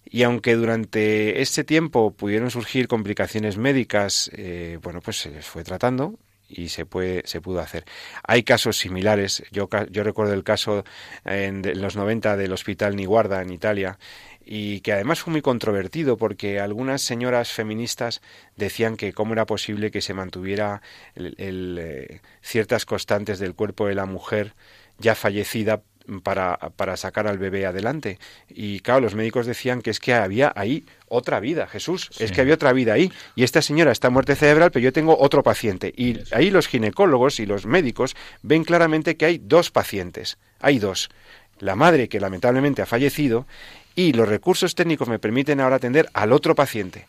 Y aunque durante ese tiempo pudieron surgir complicaciones médicas, eh, bueno, pues se les fue tratando y se puede se pudo hacer. Hay casos similares. Yo, yo recuerdo el caso en, los 90 del Hospital Niguarda en Italia y que además fue muy controvertido porque algunas señoras feministas decían que cómo era posible que se mantuviera el, eh, ciertas constantes del cuerpo de la mujer ya fallecida para, para sacar al bebé adelante. Y claro, los médicos decían que es que había ahí otra vida, Jesús, es que había otra vida ahí. Y esta señora está muerte cerebral, pero yo tengo otro paciente. Y ahí los ginecólogos y los médicos ven claramente que hay dos pacientes. Hay dos. La madre que lamentablemente ha fallecido y los recursos técnicos me permiten ahora atender al otro paciente.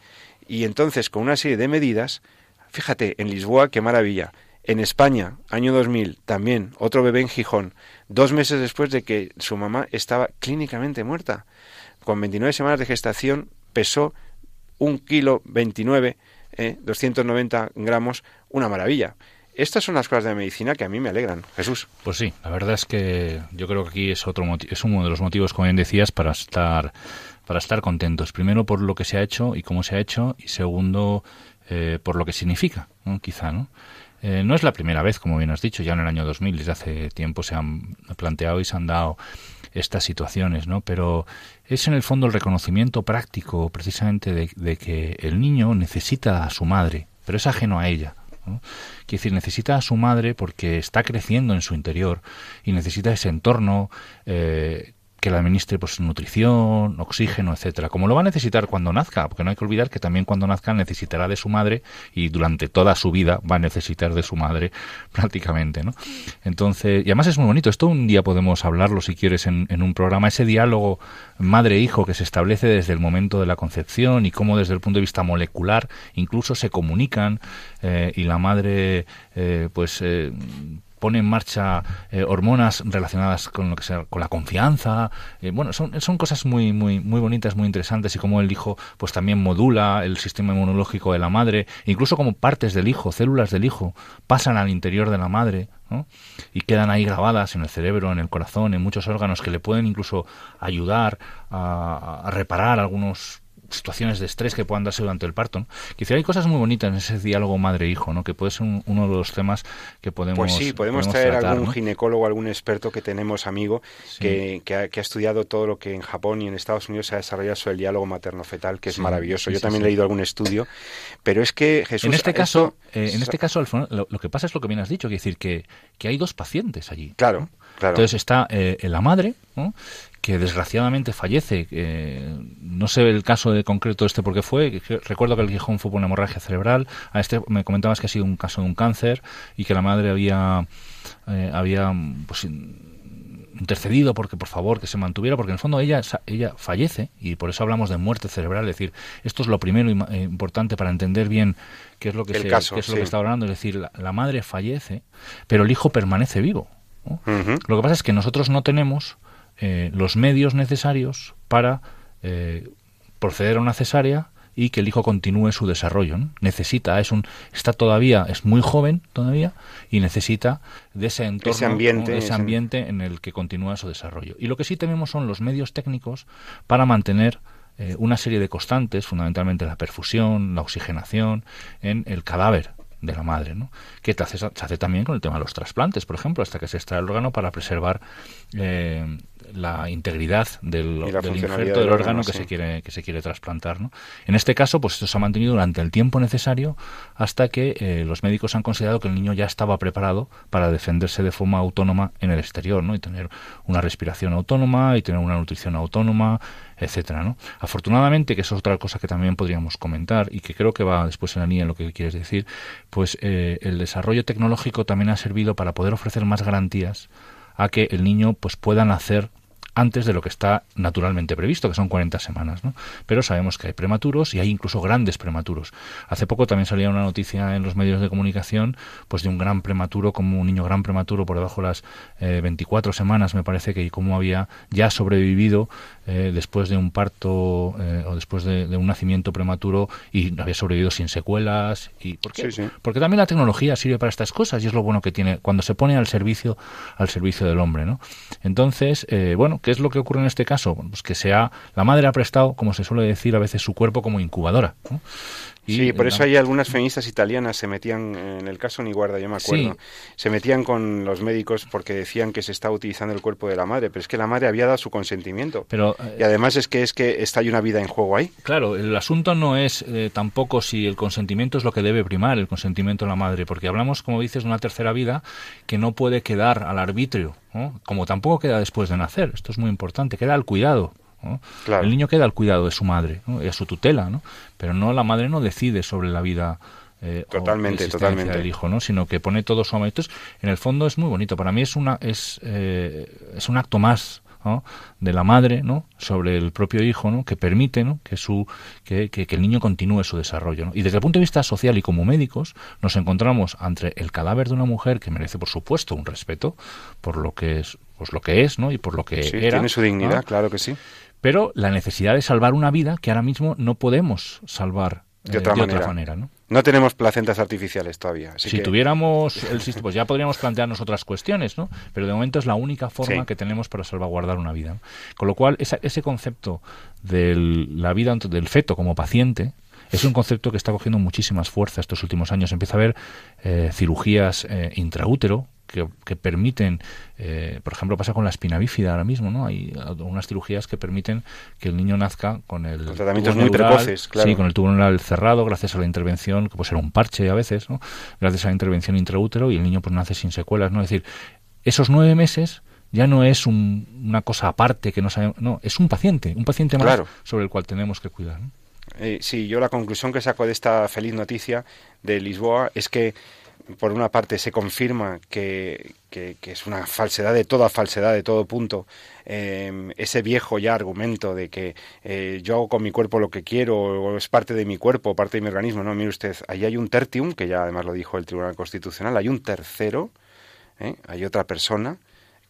Y entonces, con una serie de medidas, fíjate, en Lisboa, qué maravilla en España, año 2000, también otro bebé en Gijón, dos meses después de que su mamá estaba clínicamente muerta. Con 29 semanas de gestación pesó un kilo 29, eh, 290 gramos, una maravilla. Estas son las cosas de la medicina que a mí me alegran. Jesús. Pues sí, la verdad es que yo creo que aquí es otro es uno de los motivos, como bien decías, para estar para estar contentos. Primero por lo que se ha hecho y cómo se ha hecho, y segundo eh, por lo que significa, quizá, ¿no? Eh, no es la primera vez, como bien has dicho, ya en el año 2000, desde hace tiempo se han planteado y se han dado estas situaciones, ¿no? Pero es en el fondo el reconocimiento práctico, precisamente, de, que el niño necesita a su madre, pero es ajeno a ella. ¿no? Quiere decir, necesita a su madre porque está creciendo en su interior y necesita ese entorno eh, que le administre pues nutrición, oxígeno, etcétera, como lo va a necesitar cuando nazca, porque no hay que olvidar que también cuando nazca necesitará de su madre y durante toda su vida va a necesitar de su madre [LAUGHS] prácticamente, ¿no? Entonces, y además es muy bonito, esto un día podemos hablarlo si quieres en, un programa, ese diálogo madre-hijo que se establece desde el momento de la concepción y cómo desde el punto de vista molecular incluso se comunican eh, y la madre eh, pues eh, pone en marcha eh, hormonas relacionadas con lo que sea, con la confianza. Eh, bueno, son, son cosas muy, muy, muy bonitas, muy interesantes y como el hijo pues también modula el sistema inmunológico de la madre, incluso como partes del hijo, células del hijo, pasan al interior de la madre. y quedan ahí grabadas en el cerebro, en el corazón, en muchos órganos que le pueden incluso ayudar a, a reparar algunos situaciones de estrés que puedan darse durante el parto. ¿no? Quizá hay cosas muy bonitas en ese diálogo madre-hijo, ¿no? que puede ser uno de los temas que podemos Pues sí, podemos, traer algún ginecólogo, algún experto que tenemos amigo que, que, ha, estudiado todo lo que en Japón y en Estados Unidos se ha desarrollado sobre el diálogo materno-fetal, que es maravilloso. Yo también he leído algún estudio, pero es que Jesús... En este caso, eh, en este caso lo, que pasa es lo que bien has dicho, es decir, que, que hay dos pacientes allí. Claro. Claro. Entonces está eh, la madre, ¿no? Que desgraciadamente fallece. no sé el caso de concreto este por qué fue. Recuerdo que el Gijón fue por una hemorragia cerebral. A este me comentabas que ha sido un caso de un cáncer y que la madre había, eh, había pues, intercedido porque por favor que se mantuviera porque en el fondo ella ella fallece y por eso hablamos de muerte cerebral es decir esto es lo primero eh, importante para entender bien qué es lo que, se, qué es lo que está hablando es decir la, madre fallece pero el hijo permanece vivo lo que pasa es que nosotros no tenemos eh, los medios necesarios para eh, proceder a una cesárea y que el hijo continúe su desarrollo. Necesita, es un, está todavía, es muy joven todavía y necesita de ese entorno, ese ambiente, ese ambiente en el que continúa su desarrollo. Y lo que sí tenemos son los medios técnicos para mantener eh, una serie de constantes, fundamentalmente la perfusión, la oxigenación, en el cadáver de la madre, ¿no? que se hace, también con el tema de los trasplantes, por ejemplo, hasta que se extrae el órgano para preservar eh, la integridad del, del injerto del órgano, que se quiere que se quiere trasplantar. ¿no? En este caso, pues esto se ha mantenido durante el tiempo necesario hasta que eh, los médicos han considerado que el niño ya estaba preparado para defenderse de forma autónoma en el exterior, ¿no? y tener una respiración autónoma y tener una nutrición autónoma, etcétera, ¿no? Afortunadamente, que eso es otra cosa que también podríamos comentar y que creo que va después en la línea en lo que quieres decir, pues eh, el desarrollo tecnológico también ha servido para poder ofrecer más garantías a que el niño pues pueda nacer antes de lo que está naturalmente previsto, que son 40 semanas. ¿no? Pero sabemos que hay prematuros y hay incluso grandes prematuros. Hace poco también salía una noticia en los medios de comunicación pues de un gran prematuro, como un niño gran prematuro por debajo de las 24 semanas, me parece que como había ya sobrevivido después de un parto o después de, un nacimiento prematuro y había sobrevivido sin secuelas. y ¿Por qué? Porque también la tecnología sirve para estas cosas y es lo bueno que tiene cuando se pone al servicio al servicio del hombre, ¿no? Entonces, eh, bueno, ¿qué es lo que ocurre en este caso? Pues que sea la madre ha prestado, como se suele decir a veces, su cuerpo como incubadora. Sí, por eso hay algunas feministas italianas se metían en el caso ni guarda, yo me acuerdo, se metían con los médicos porque decían que se estaba utilizando el cuerpo de la madre, pero es que la madre había dado su consentimiento. Pero eh, y además es que es que está hay una vida en juego ahí. Claro, el asunto no es eh, tampoco si el consentimiento es lo que debe primar, el consentimiento de la madre, porque hablamos, como dices, de una tercera vida que no puede quedar al arbitrio, como tampoco queda después de nacer. Esto es muy importante, queda al cuidado. El niño queda al cuidado de su madre y a su tutela, ¿no? pero no la madre no decide sobre la vida eh, totalmente, totalmente. del hijo, ¿no? sino que pone todo su amor. Entonces, en el fondo es muy bonito. Para mí es una es, eh, es un acto más de la madre ¿no? sobre el propio hijo ¿no? que permite ¿no? que, su, que, que, el niño continúe su desarrollo. ¿no? Y desde el punto de vista social y como médicos nos encontramos ante el cadáver de una mujer que merece por supuesto un respeto por lo que es, pues lo que es ¿no? y por lo que era. Tiene su dignidad, claro que sí. Pero la necesidad de salvar una vida que ahora mismo no podemos salvar de otra, eh, manera. ¿no? no tenemos placentas artificiales todavía. si tuviéramos el [LAUGHS] sistema, pues ya podríamos plantearnos otras cuestiones, ¿no? Pero de momento es la única forma que tenemos para salvaguardar una vida. Con lo cual, ese concepto de la vida del feto como paciente es un concepto que está cogiendo muchísimas fuerzas estos últimos años. Empieza a haber eh, cirugías eh, intraútero que, permiten, eh, por ejemplo, pasa con la espina bífida ahora mismo, ¿no? Hay unas cirugías que permiten que el niño nazca con el con tratamientos muy precoces, claro. Sí, con el tubo neural cerrado, gracias a la intervención, que puede ser un parche a veces, ¿no? Gracias a la intervención intraútero y el niño pues nace sin secuelas, ¿no? Es decir, esos nueve meses ya no es una cosa aparte que no sabemos, no, es un paciente, un paciente más sobre el cual tenemos que cuidar. Eh, sí, yo la conclusión que saco de esta feliz noticia de Lisboa es que por una parte se confirma que, que, es una falsedad de toda falsedad, de todo punto, em, ese viejo ya argumento de que eh, yo hago con mi cuerpo lo que quiero, o es parte de mi cuerpo, parte de mi organismo. No, mire usted, ahí hay un tertium, que ya además lo dijo el Tribunal Constitucional, hay un tercero, ¿eh? hay otra persona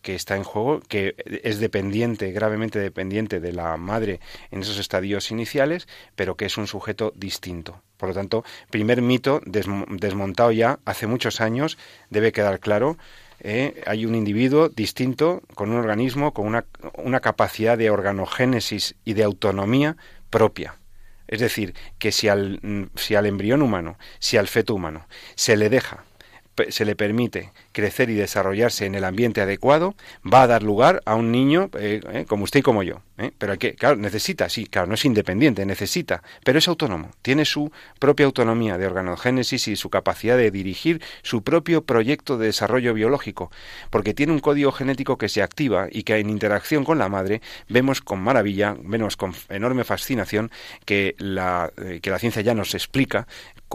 que está en juego, que es dependiente, gravemente dependiente de la madre en esos estadios iniciales, pero que es un sujeto distinto. Por lo tanto, primer mito desmontado ya hace muchos años, debe quedar claro. Eh, hay un individuo distinto, con un organismo, con una, una capacidad de organogénesis y de autonomía propia. Es decir, que si al, si al embrión humano, si al feto humano, se le deja se le permite crecer y desarrollarse en el ambiente adecuado, va a dar lugar a un niño eh, eh, como usted y como yo. ¿eh? Pero hay que, claro, necesita, sí, claro, no es independiente, necesita, pero es autónomo, tiene su propia autonomía de organogénesis y su capacidad de dirigir su propio proyecto de desarrollo biológico, porque tiene un código genético que se activa y que en interacción con la madre vemos con maravilla, vemos con enorme fascinación que la, que la ciencia ya nos explica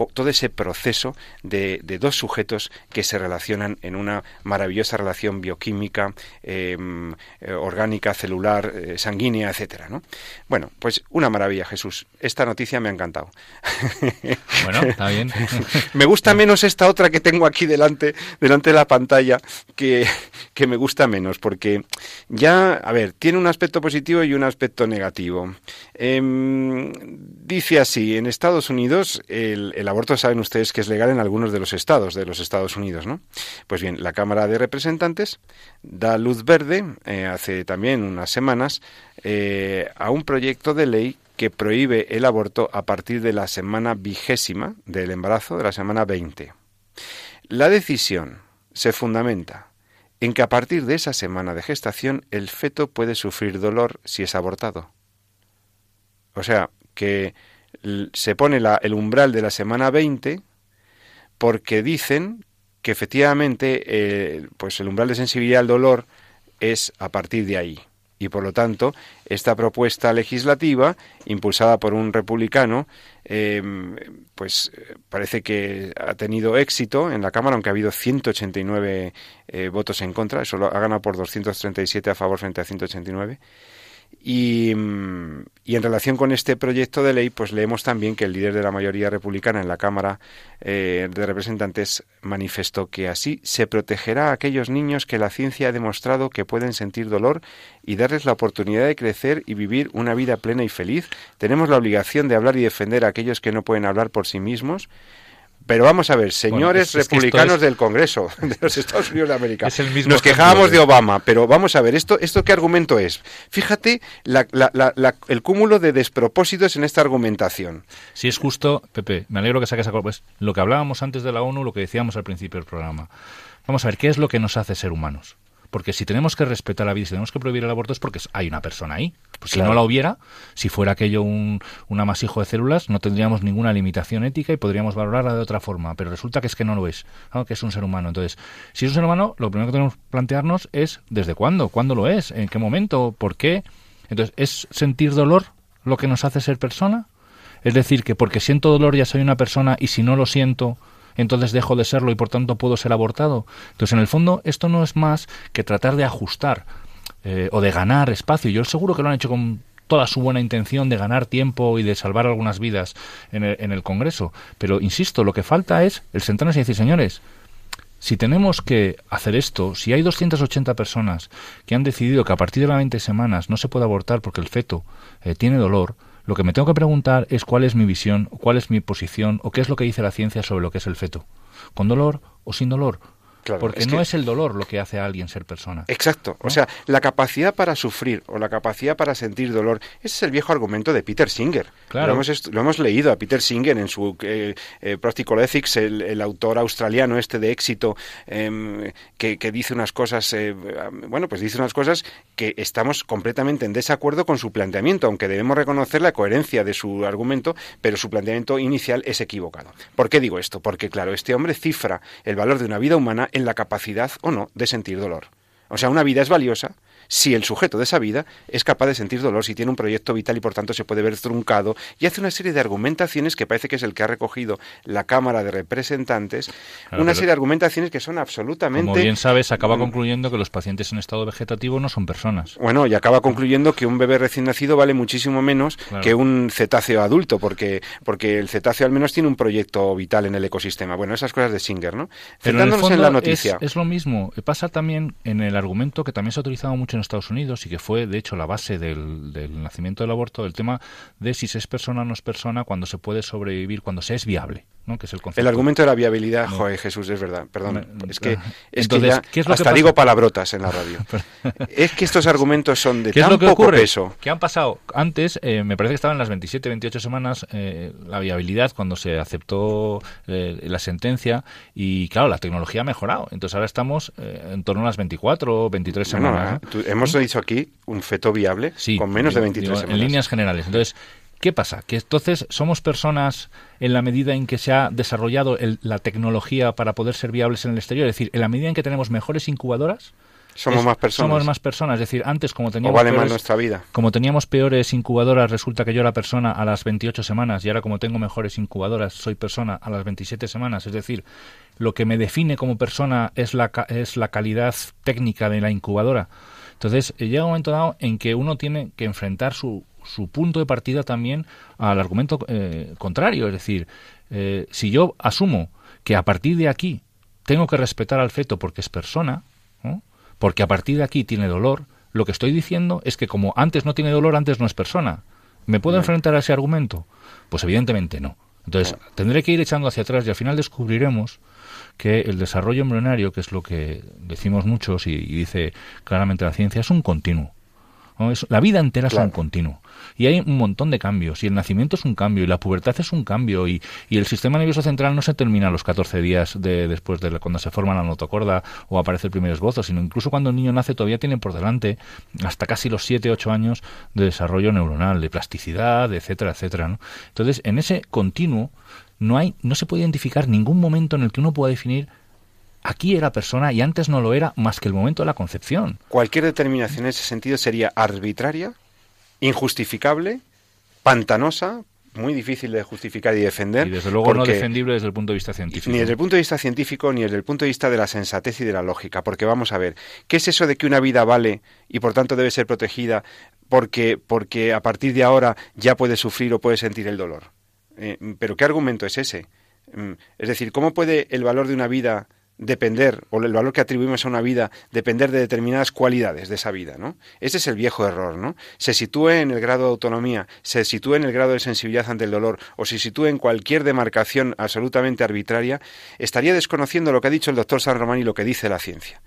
todo ese proceso de, dos sujetos que se relacionan en una maravillosa relación bioquímica, em, eh, orgánica, celular, eh, sanguínea, etcétera, ¿no? Bueno, pues una maravilla, Jesús. Esta noticia me ha encantado. [LAUGHS] Bueno, está bien. [LAUGHS] me gusta menos esta otra que tengo aquí delante, delante de la pantalla, que, que me gusta menos, porque ya, a ver, tiene un aspecto positivo y un aspecto negativo. Em, dice así, en Estados Unidos el, aborto saben ustedes que es legal en algunos de los estados de los Estados Unidos, ¿no? Pues bien, la Cámara de Representantes da luz verde eh, hace también unas semanas eh, a un proyecto de ley que prohíbe el aborto a partir de la semana vigésima del embarazo, de la semana 20. La decisión se fundamenta en que a partir de esa semana de gestación el feto puede sufrir dolor si es abortado. O sea, que se pone el umbral de la semana 20 porque dicen que efectivamente eh, pues el umbral de sensibilidad al dolor es a partir de ahí. y por lo tanto esta propuesta legislativa impulsada por un republicano em, pues parece que ha tenido éxito en la Cámara aunque ha habido 189 eh, votos en contra eso lo ha ganado por 237 a favor frente a 189 y, en relación con este proyecto de ley, pues leemos también que el líder de la mayoría republicana en la Cámara eh, de Representantes manifestó que así se protegerá a aquellos niños que la ciencia ha demostrado que pueden sentir dolor y darles la oportunidad de crecer y vivir una vida plena y feliz. Tenemos la obligación de hablar y defender a aquellos que no pueden hablar por sí mismos pero vamos a ver, señores republicanos del Congreso [LAUGHS] de los Estados Unidos de América, nos quejábamos de Obama, pero vamos a ver, ¿esto, esto qué argumento es? Fíjate el cúmulo de despropósitos en esta argumentación. Si es justo, Pepe, me alegro que saques a pues, lo que hablábamos antes de la ONU, lo que decíamos al principio del programa. Vamos a ver, ¿qué es lo que nos hace ser humanos? Porque si tenemos que respetar la vida, si tenemos que prohibir el aborto es porque hay una persona ahí. Pues si no la hubiera, si fuera aquello un, un, amasijo de células, no tendríamos ninguna limitación ética y podríamos valorarla de otra forma. Pero resulta que es que no lo es, que es un ser humano. Entonces, si es un ser humano, lo primero que tenemos que plantearnos es ¿desde cuándo? ¿Cuándo lo es? ¿En qué momento? ¿Por qué? Entonces, ¿es sentir dolor lo que nos hace ser persona? Es decir, que porque siento dolor ya soy una persona y si no lo siento, entonces dejo de serlo y por tanto puedo ser abortado. Entonces, en el fondo, esto no es más que tratar de ajustar eh, o de ganar espacio. Yo seguro que lo han hecho con toda su buena intención de ganar tiempo y de salvar algunas vidas en el, en el Congreso. Pero, insisto, lo que falta es el sentarnos y decir, señores, si tenemos que hacer esto, si hay 280 personas que han decidido que a partir de las 20 semanas no se puede abortar porque el feto eh, tiene dolor, lo que me tengo que preguntar es cuál es mi visión, cuál es mi posición o qué es lo que dice la ciencia sobre lo que es el feto. ¿Con dolor o sin dolor? Porque no es el dolor lo que hace a alguien ser persona. Exacto. O sea, la capacidad para sufrir o la capacidad para sentir dolor, ese es el viejo argumento de Peter Singer. Claro. Lo hemos, lo hemos leído a Peter Singer en su eh, eh, Practical Ethics, el, autor australiano este de éxito, em, que, dice unas cosas, eh, bueno, pues dice unas cosas que estamos completamente en desacuerdo con su planteamiento, aunque debemos reconocer la coherencia de su argumento, pero su planteamiento inicial es equivocado. ¿Por qué digo esto? Porque, claro, este hombre cifra el valor de una vida humana en la capacidad o no de sentir dolor. O sea, una vida es valiosa si el sujeto de esa vida es capaz de sentir dolor, si tiene un proyecto vital y por tanto se puede ver truncado, y hace una serie de argumentaciones que parece que es el que ha recogido la Cámara de Representantes, una serie de argumentaciones que son absolutamente... Como bien sabes, acaba mm. concluyendo que los pacientes en estado vegetativo no son personas. Bueno, y acaba concluyendo que un bebé recién nacido vale muchísimo menos que un cetáceo adulto, porque, porque el cetáceo al menos tiene un proyecto vital en el ecosistema. Bueno, esas cosas de Singer, ¿no? Centrándonos en, la noticia. Es, es lo mismo. Pasa también en el argumento que también se ha utilizado mucho en Estados Unidos y que fue, de hecho, la base del, nacimiento del aborto, el tema de si se es persona o no es persona cuando se puede sobrevivir, cuando se es viable. ¿No? Que es el, concepto. el argumento de la viabilidad, joder, Jesús, es verdad, perdón. Es que, [LAUGHS] es que ya hasta digo palabrotas en la radio. [LAUGHS] es que estos [LAUGHS] argumentos son de tan poco ocurre? peso. ¿Qué han pasado? Antes, eh, me parece que estaban las 27, 28 semanas eh, la viabilidad cuando se aceptó eh, la sentencia y, claro, la tecnología ha mejorado. Entonces ahora estamos en torno a las 24 23 semanas. hemos dicho aquí un feto viable con menos de 23 semanas. En líneas generales. Entonces, ¿Qué pasa? Que entonces somos personas en la medida en que se ha desarrollado la tecnología para poder ser viables en el exterior, es decir, en la medida en que tenemos mejores incubadoras, somos más personas. Somos más personas, es decir, antes como teníamos peores, nuestra vida. Como teníamos peores incubadoras, resulta que yo era persona a las 28 semanas y ahora como tengo mejores incubadoras, soy persona a las 27 semanas, es decir, lo que me define como persona es la es la calidad técnica de la incubadora. Entonces, llega un momento dado en que uno tiene que enfrentar su su punto de partida también al argumento eh, contrario. Es decir, eh, si yo asumo que a partir de aquí tengo que respetar al feto porque es persona, porque a partir de aquí tiene dolor, lo que estoy diciendo es que como antes no tiene dolor, antes no es persona. ¿Me puedo enfrentar a ese argumento? Pues evidentemente no. Entonces, tendré que ir echando hacia atrás y al final descubriremos que el desarrollo embrionario, que es lo que decimos muchos y dice claramente la ciencia, es un continuo la vida entera es un continuo. Y hay un montón de cambios. Y el nacimiento es un cambio. Y la pubertad es un cambio. Y, y el sistema nervioso central no se termina a los 14 días de, después de cuando se forma la notocorda o aparece el primer esbozo, sino incluso cuando el niño nace todavía tiene por delante hasta casi los 7, 8 años de desarrollo neuronal, de plasticidad, etcétera, etcétera. ¿no? Entonces, en ese continuo no, hay, no se puede identificar ningún momento en el que uno pueda definir aquí era persona y antes no lo era más que el momento de la concepción. Cualquier determinación en ese sentido sería arbitraria, injustificable, pantanosa, muy difícil de justificar y defender. Y desde luego no defendible desde el punto de vista científico. Ni desde el punto de vista científico ni desde el punto de vista de la sensatez y de la lógica. Porque vamos a ver, ¿qué es eso de que una vida vale y por tanto debe ser protegida porque, porque a partir de ahora ya puede sufrir o puede sentir el dolor? Eh, ¿Pero qué argumento es ese? Mm, es decir, ¿cómo puede el valor de una vida depender, o el valor que atribuimos a una vida, depender de determinadas cualidades de esa vida, ¿no? Ese es el viejo error, ¿no? Se sitúe en el grado de autonomía, se sitúe en el grado de sensibilidad ante el dolor, o se sitúe en cualquier demarcación absolutamente arbitraria, estaría desconociendo lo que ha dicho el doctor San Román y lo que dice la ciencia.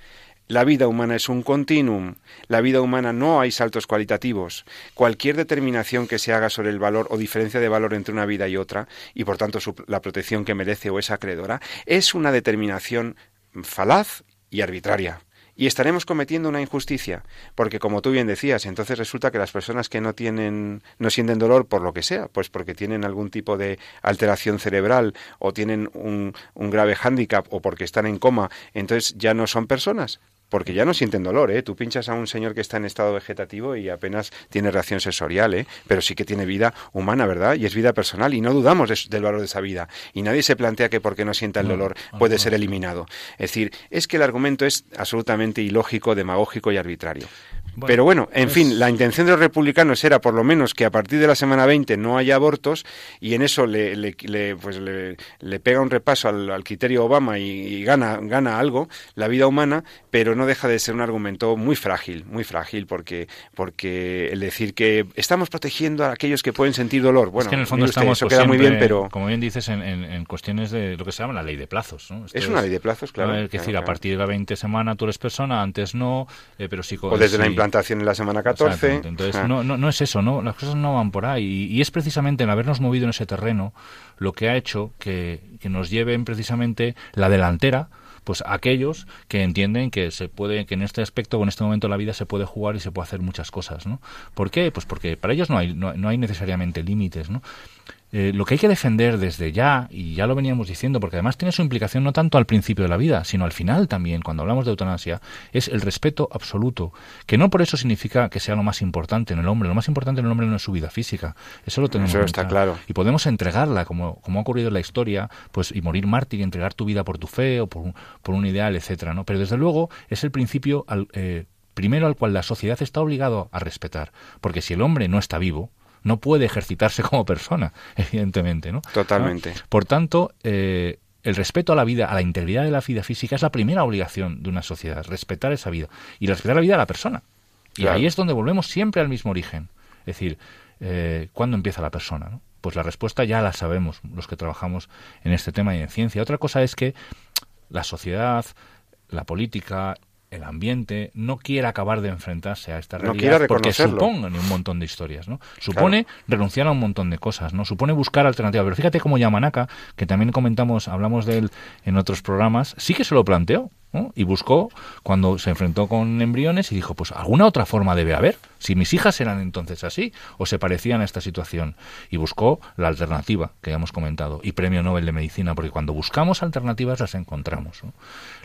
La vida humana es un continuum. La vida humana no hay saltos cualitativos. Cualquier determinación que se haga sobre el valor o diferencia de valor entre una vida y otra, y por tanto la protección que merece o es acreedora, es una determinación falaz y arbitraria. Y estaremos cometiendo una injusticia, porque como tú bien decías, entonces resulta que las personas que no tienen, no sienten dolor por lo que sea, pues porque tienen algún tipo de alteración cerebral o tienen un, un grave hándicap o porque están en coma, entonces ya no son personas porque ya no sienten dolor, ¿eh? Tú pinchas a un señor que está en estado vegetativo y apenas tiene reacción sensorial, ¿eh? Pero sí que tiene vida humana, ¿verdad? Y es vida personal y no dudamos del valor de esa vida. Y nadie se plantea que porque no sienta el dolor puede ser eliminado. Es decir, es que el argumento es absolutamente ilógico, demagógico y arbitrario. Pero bueno, en pues fin, la intención de los republicanos era por lo menos que a partir de la semana 20 no haya abortos y en eso le, le, pues le, pega un repaso al, criterio Obama y, gana, gana algo, la vida humana, pero no deja de ser un argumento muy frágil, muy frágil, porque, porque el decir que estamos protegiendo a aquellos que pueden sentir dolor, bueno, es que en el fondo estamos eso queda muy bien, pero... Como bien dices, en, cuestiones de lo que se llama la ley de plazos. es una ley de plazos, claro. Es decir, a partir de la 20 semana tú eres persona, antes no, eh, pero sí... O desde la implantación en la semana 14. Entonces, ah. no, no, no, es eso, ¿no? Las cosas no van por ahí. Y, es precisamente el habernos movido en ese terreno lo que ha hecho que, que nos lleven precisamente la delantera pues aquellos que entienden que se puede que en este aspecto o en este momento de la vida se puede jugar y se puede hacer muchas cosas no ¿por qué? pues porque para ellos no hay no, no hay necesariamente límites no eh, lo que hay que defender desde ya, y ya lo veníamos diciendo, porque además tiene su implicación no tanto al principio de la vida, sino al final también, cuando hablamos de eutanasia, es el respeto absoluto, que no por eso significa que sea lo más importante en el hombre, lo más importante en el hombre no es su vida física, eso lo tenemos eso está claro. Y podemos entregarla, como, como ha ocurrido en la historia, pues y morir mártir y entregar tu vida por tu fe o por, por un ideal, etcétera, ¿no? Pero desde luego es el principio al, eh, primero al cual la sociedad está obligado a respetar, porque si el hombre no está vivo, no puede ejercitarse [LAUGHS] como persona, evidentemente, ¿no? Totalmente. Por tanto, eh, el respeto a la vida, a la integridad de la vida física es la primera obligación de una sociedad, respetar esa vida y respetar la vida de la persona. Y ahí es donde volvemos siempre al mismo origen. Es decir, eh, ¿cuándo empieza la persona? Pues la respuesta ya la sabemos los que trabajamos en este tema y en ciencia. Otra cosa es que la sociedad, la política, el ambiente no quiere acabar de enfrentarse a esta realidad porque supone un montón de historias, ¿no? Supone renunciar a un montón de cosas, ¿no? Supone buscar alternativas. Pero fíjate cómo Yamanaka, que también comentamos, hablamos de él en otros programas, sí que se lo planteó. Y buscó cuando se enfrentó con embriones y dijo, pues alguna otra forma debe haber. Si mis hijas eran entonces así o se parecían a esta situación. Y buscó la alternativa que ya hemos comentado y premio Nobel de Medicina, porque cuando buscamos alternativas las encontramos.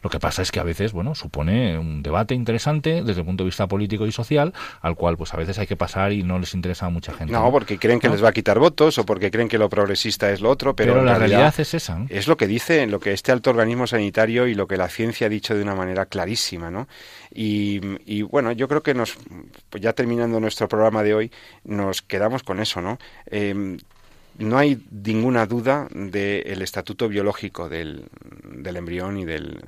Lo que pasa es que a veces, bueno, supone un debate interesante desde el punto de vista político y social, al cual pues a veces hay que pasar y no les interesa a mucha gente. No, porque creen que les va a quitar votos o porque creen que lo progresista es lo otro, pero, la realidad, es esa. Es lo que dice, lo que este alto organismo sanitario y lo que la ciencia dicho de una manera clarísima, ¿no? Y, bueno, yo creo que nos, pues ya terminando nuestro programa de hoy, nos quedamos con eso, ¿no? Em, no hay ninguna duda del estatuto biológico del, del embrión y del,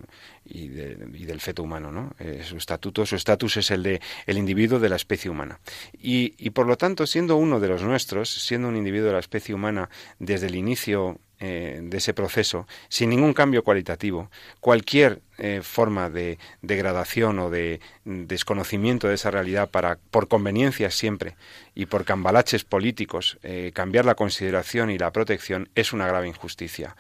y, del feto humano, ¿no? Eh, su estatuto, su estatus es el de el individuo de la especie humana. Y, y, por lo tanto, siendo uno de los nuestros, siendo un individuo de la especie humana desde el inicio eh, de ese proceso sin ningún cambio cualitativo. Cualquier eh, forma de degradación o de desconocimiento de esa realidad para, por conveniencias siempre y por cambalaches políticos, eh, cambiar la consideración y la protección es una grave injusticia.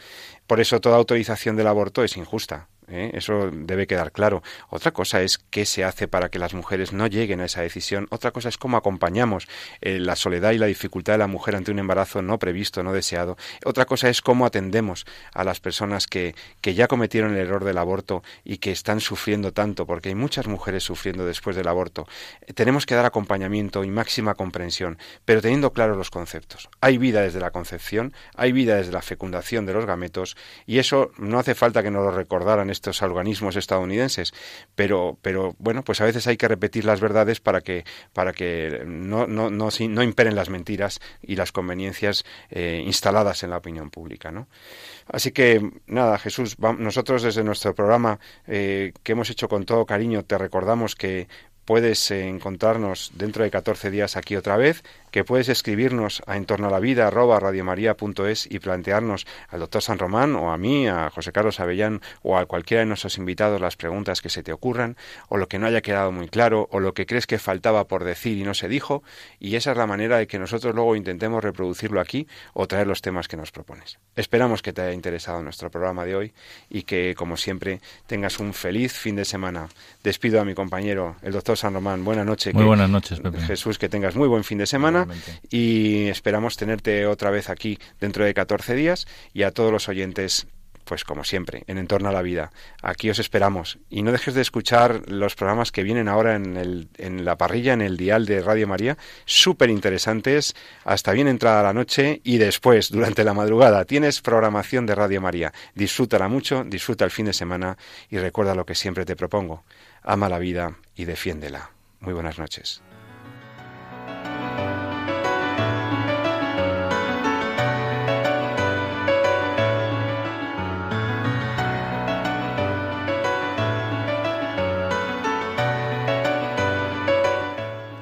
Por eso toda autorización del aborto es injusta. ¿Eh? eso debe quedar claro. Otra cosa es qué se hace para que las mujeres no lleguen a esa decisión. Otra cosa es cómo acompañamos eh, la soledad y la dificultad de la mujer ante un embarazo no previsto, no deseado. Otra cosa es cómo atendemos a las personas que, que ya cometieron el error del aborto y que están sufriendo tanto, porque hay muchas mujeres sufriendo después del aborto. Eh, tenemos que dar acompañamiento y máxima comprensión, pero teniendo claros los conceptos. Hay vida desde la concepción, hay vida desde la fecundación de los gametos, y eso no hace falta que nos lo recordaran estos organismos estadounidenses, pero, pero bueno, pues a veces hay que repetir las verdades para que, para que no, no, no, no imperen las mentiras y las conveniencias eh, instaladas en la opinión pública, ¿no? Así que nada, Jesús, nosotros desde nuestro programa eh, que hemos hecho con todo cariño, te recordamos que puedes eh, encontrarnos dentro de 14 días aquí otra vez, que puedes escribirnos a entorno a la vida radiomaria.es y plantearnos al doctor San Román o a mí, a José Carlos Avellán o a cualquiera de nuestros invitados las preguntas que se te ocurran o lo que no haya quedado muy claro o lo que crees que faltaba por decir y no se dijo y esa es la manera de que nosotros luego intentemos reproducirlo aquí o traer los temas que nos propones. Esperamos que te haya interesado nuestro programa de hoy y que como siempre tengas un feliz fin de semana. Despido a mi compañero, el doctor San Román. Buenas noches. Muy buenas noches, Jesús, que tengas muy buen fin de semana y esperamos tenerte otra vez aquí dentro de 14 días y a todos los oyentes pues como siempre, en Entorno a la Vida. Aquí os esperamos. Y no dejes de escuchar los programas que vienen ahora en, el, en la parrilla, en el dial de Radio María, súper interesantes, hasta bien entrada la noche y después, durante la madrugada. Tienes programación de Radio María. Disfrútala mucho, disfruta el fin de semana y recuerda lo que siempre te propongo ama la vida y defiéndela. Muy buenas noches.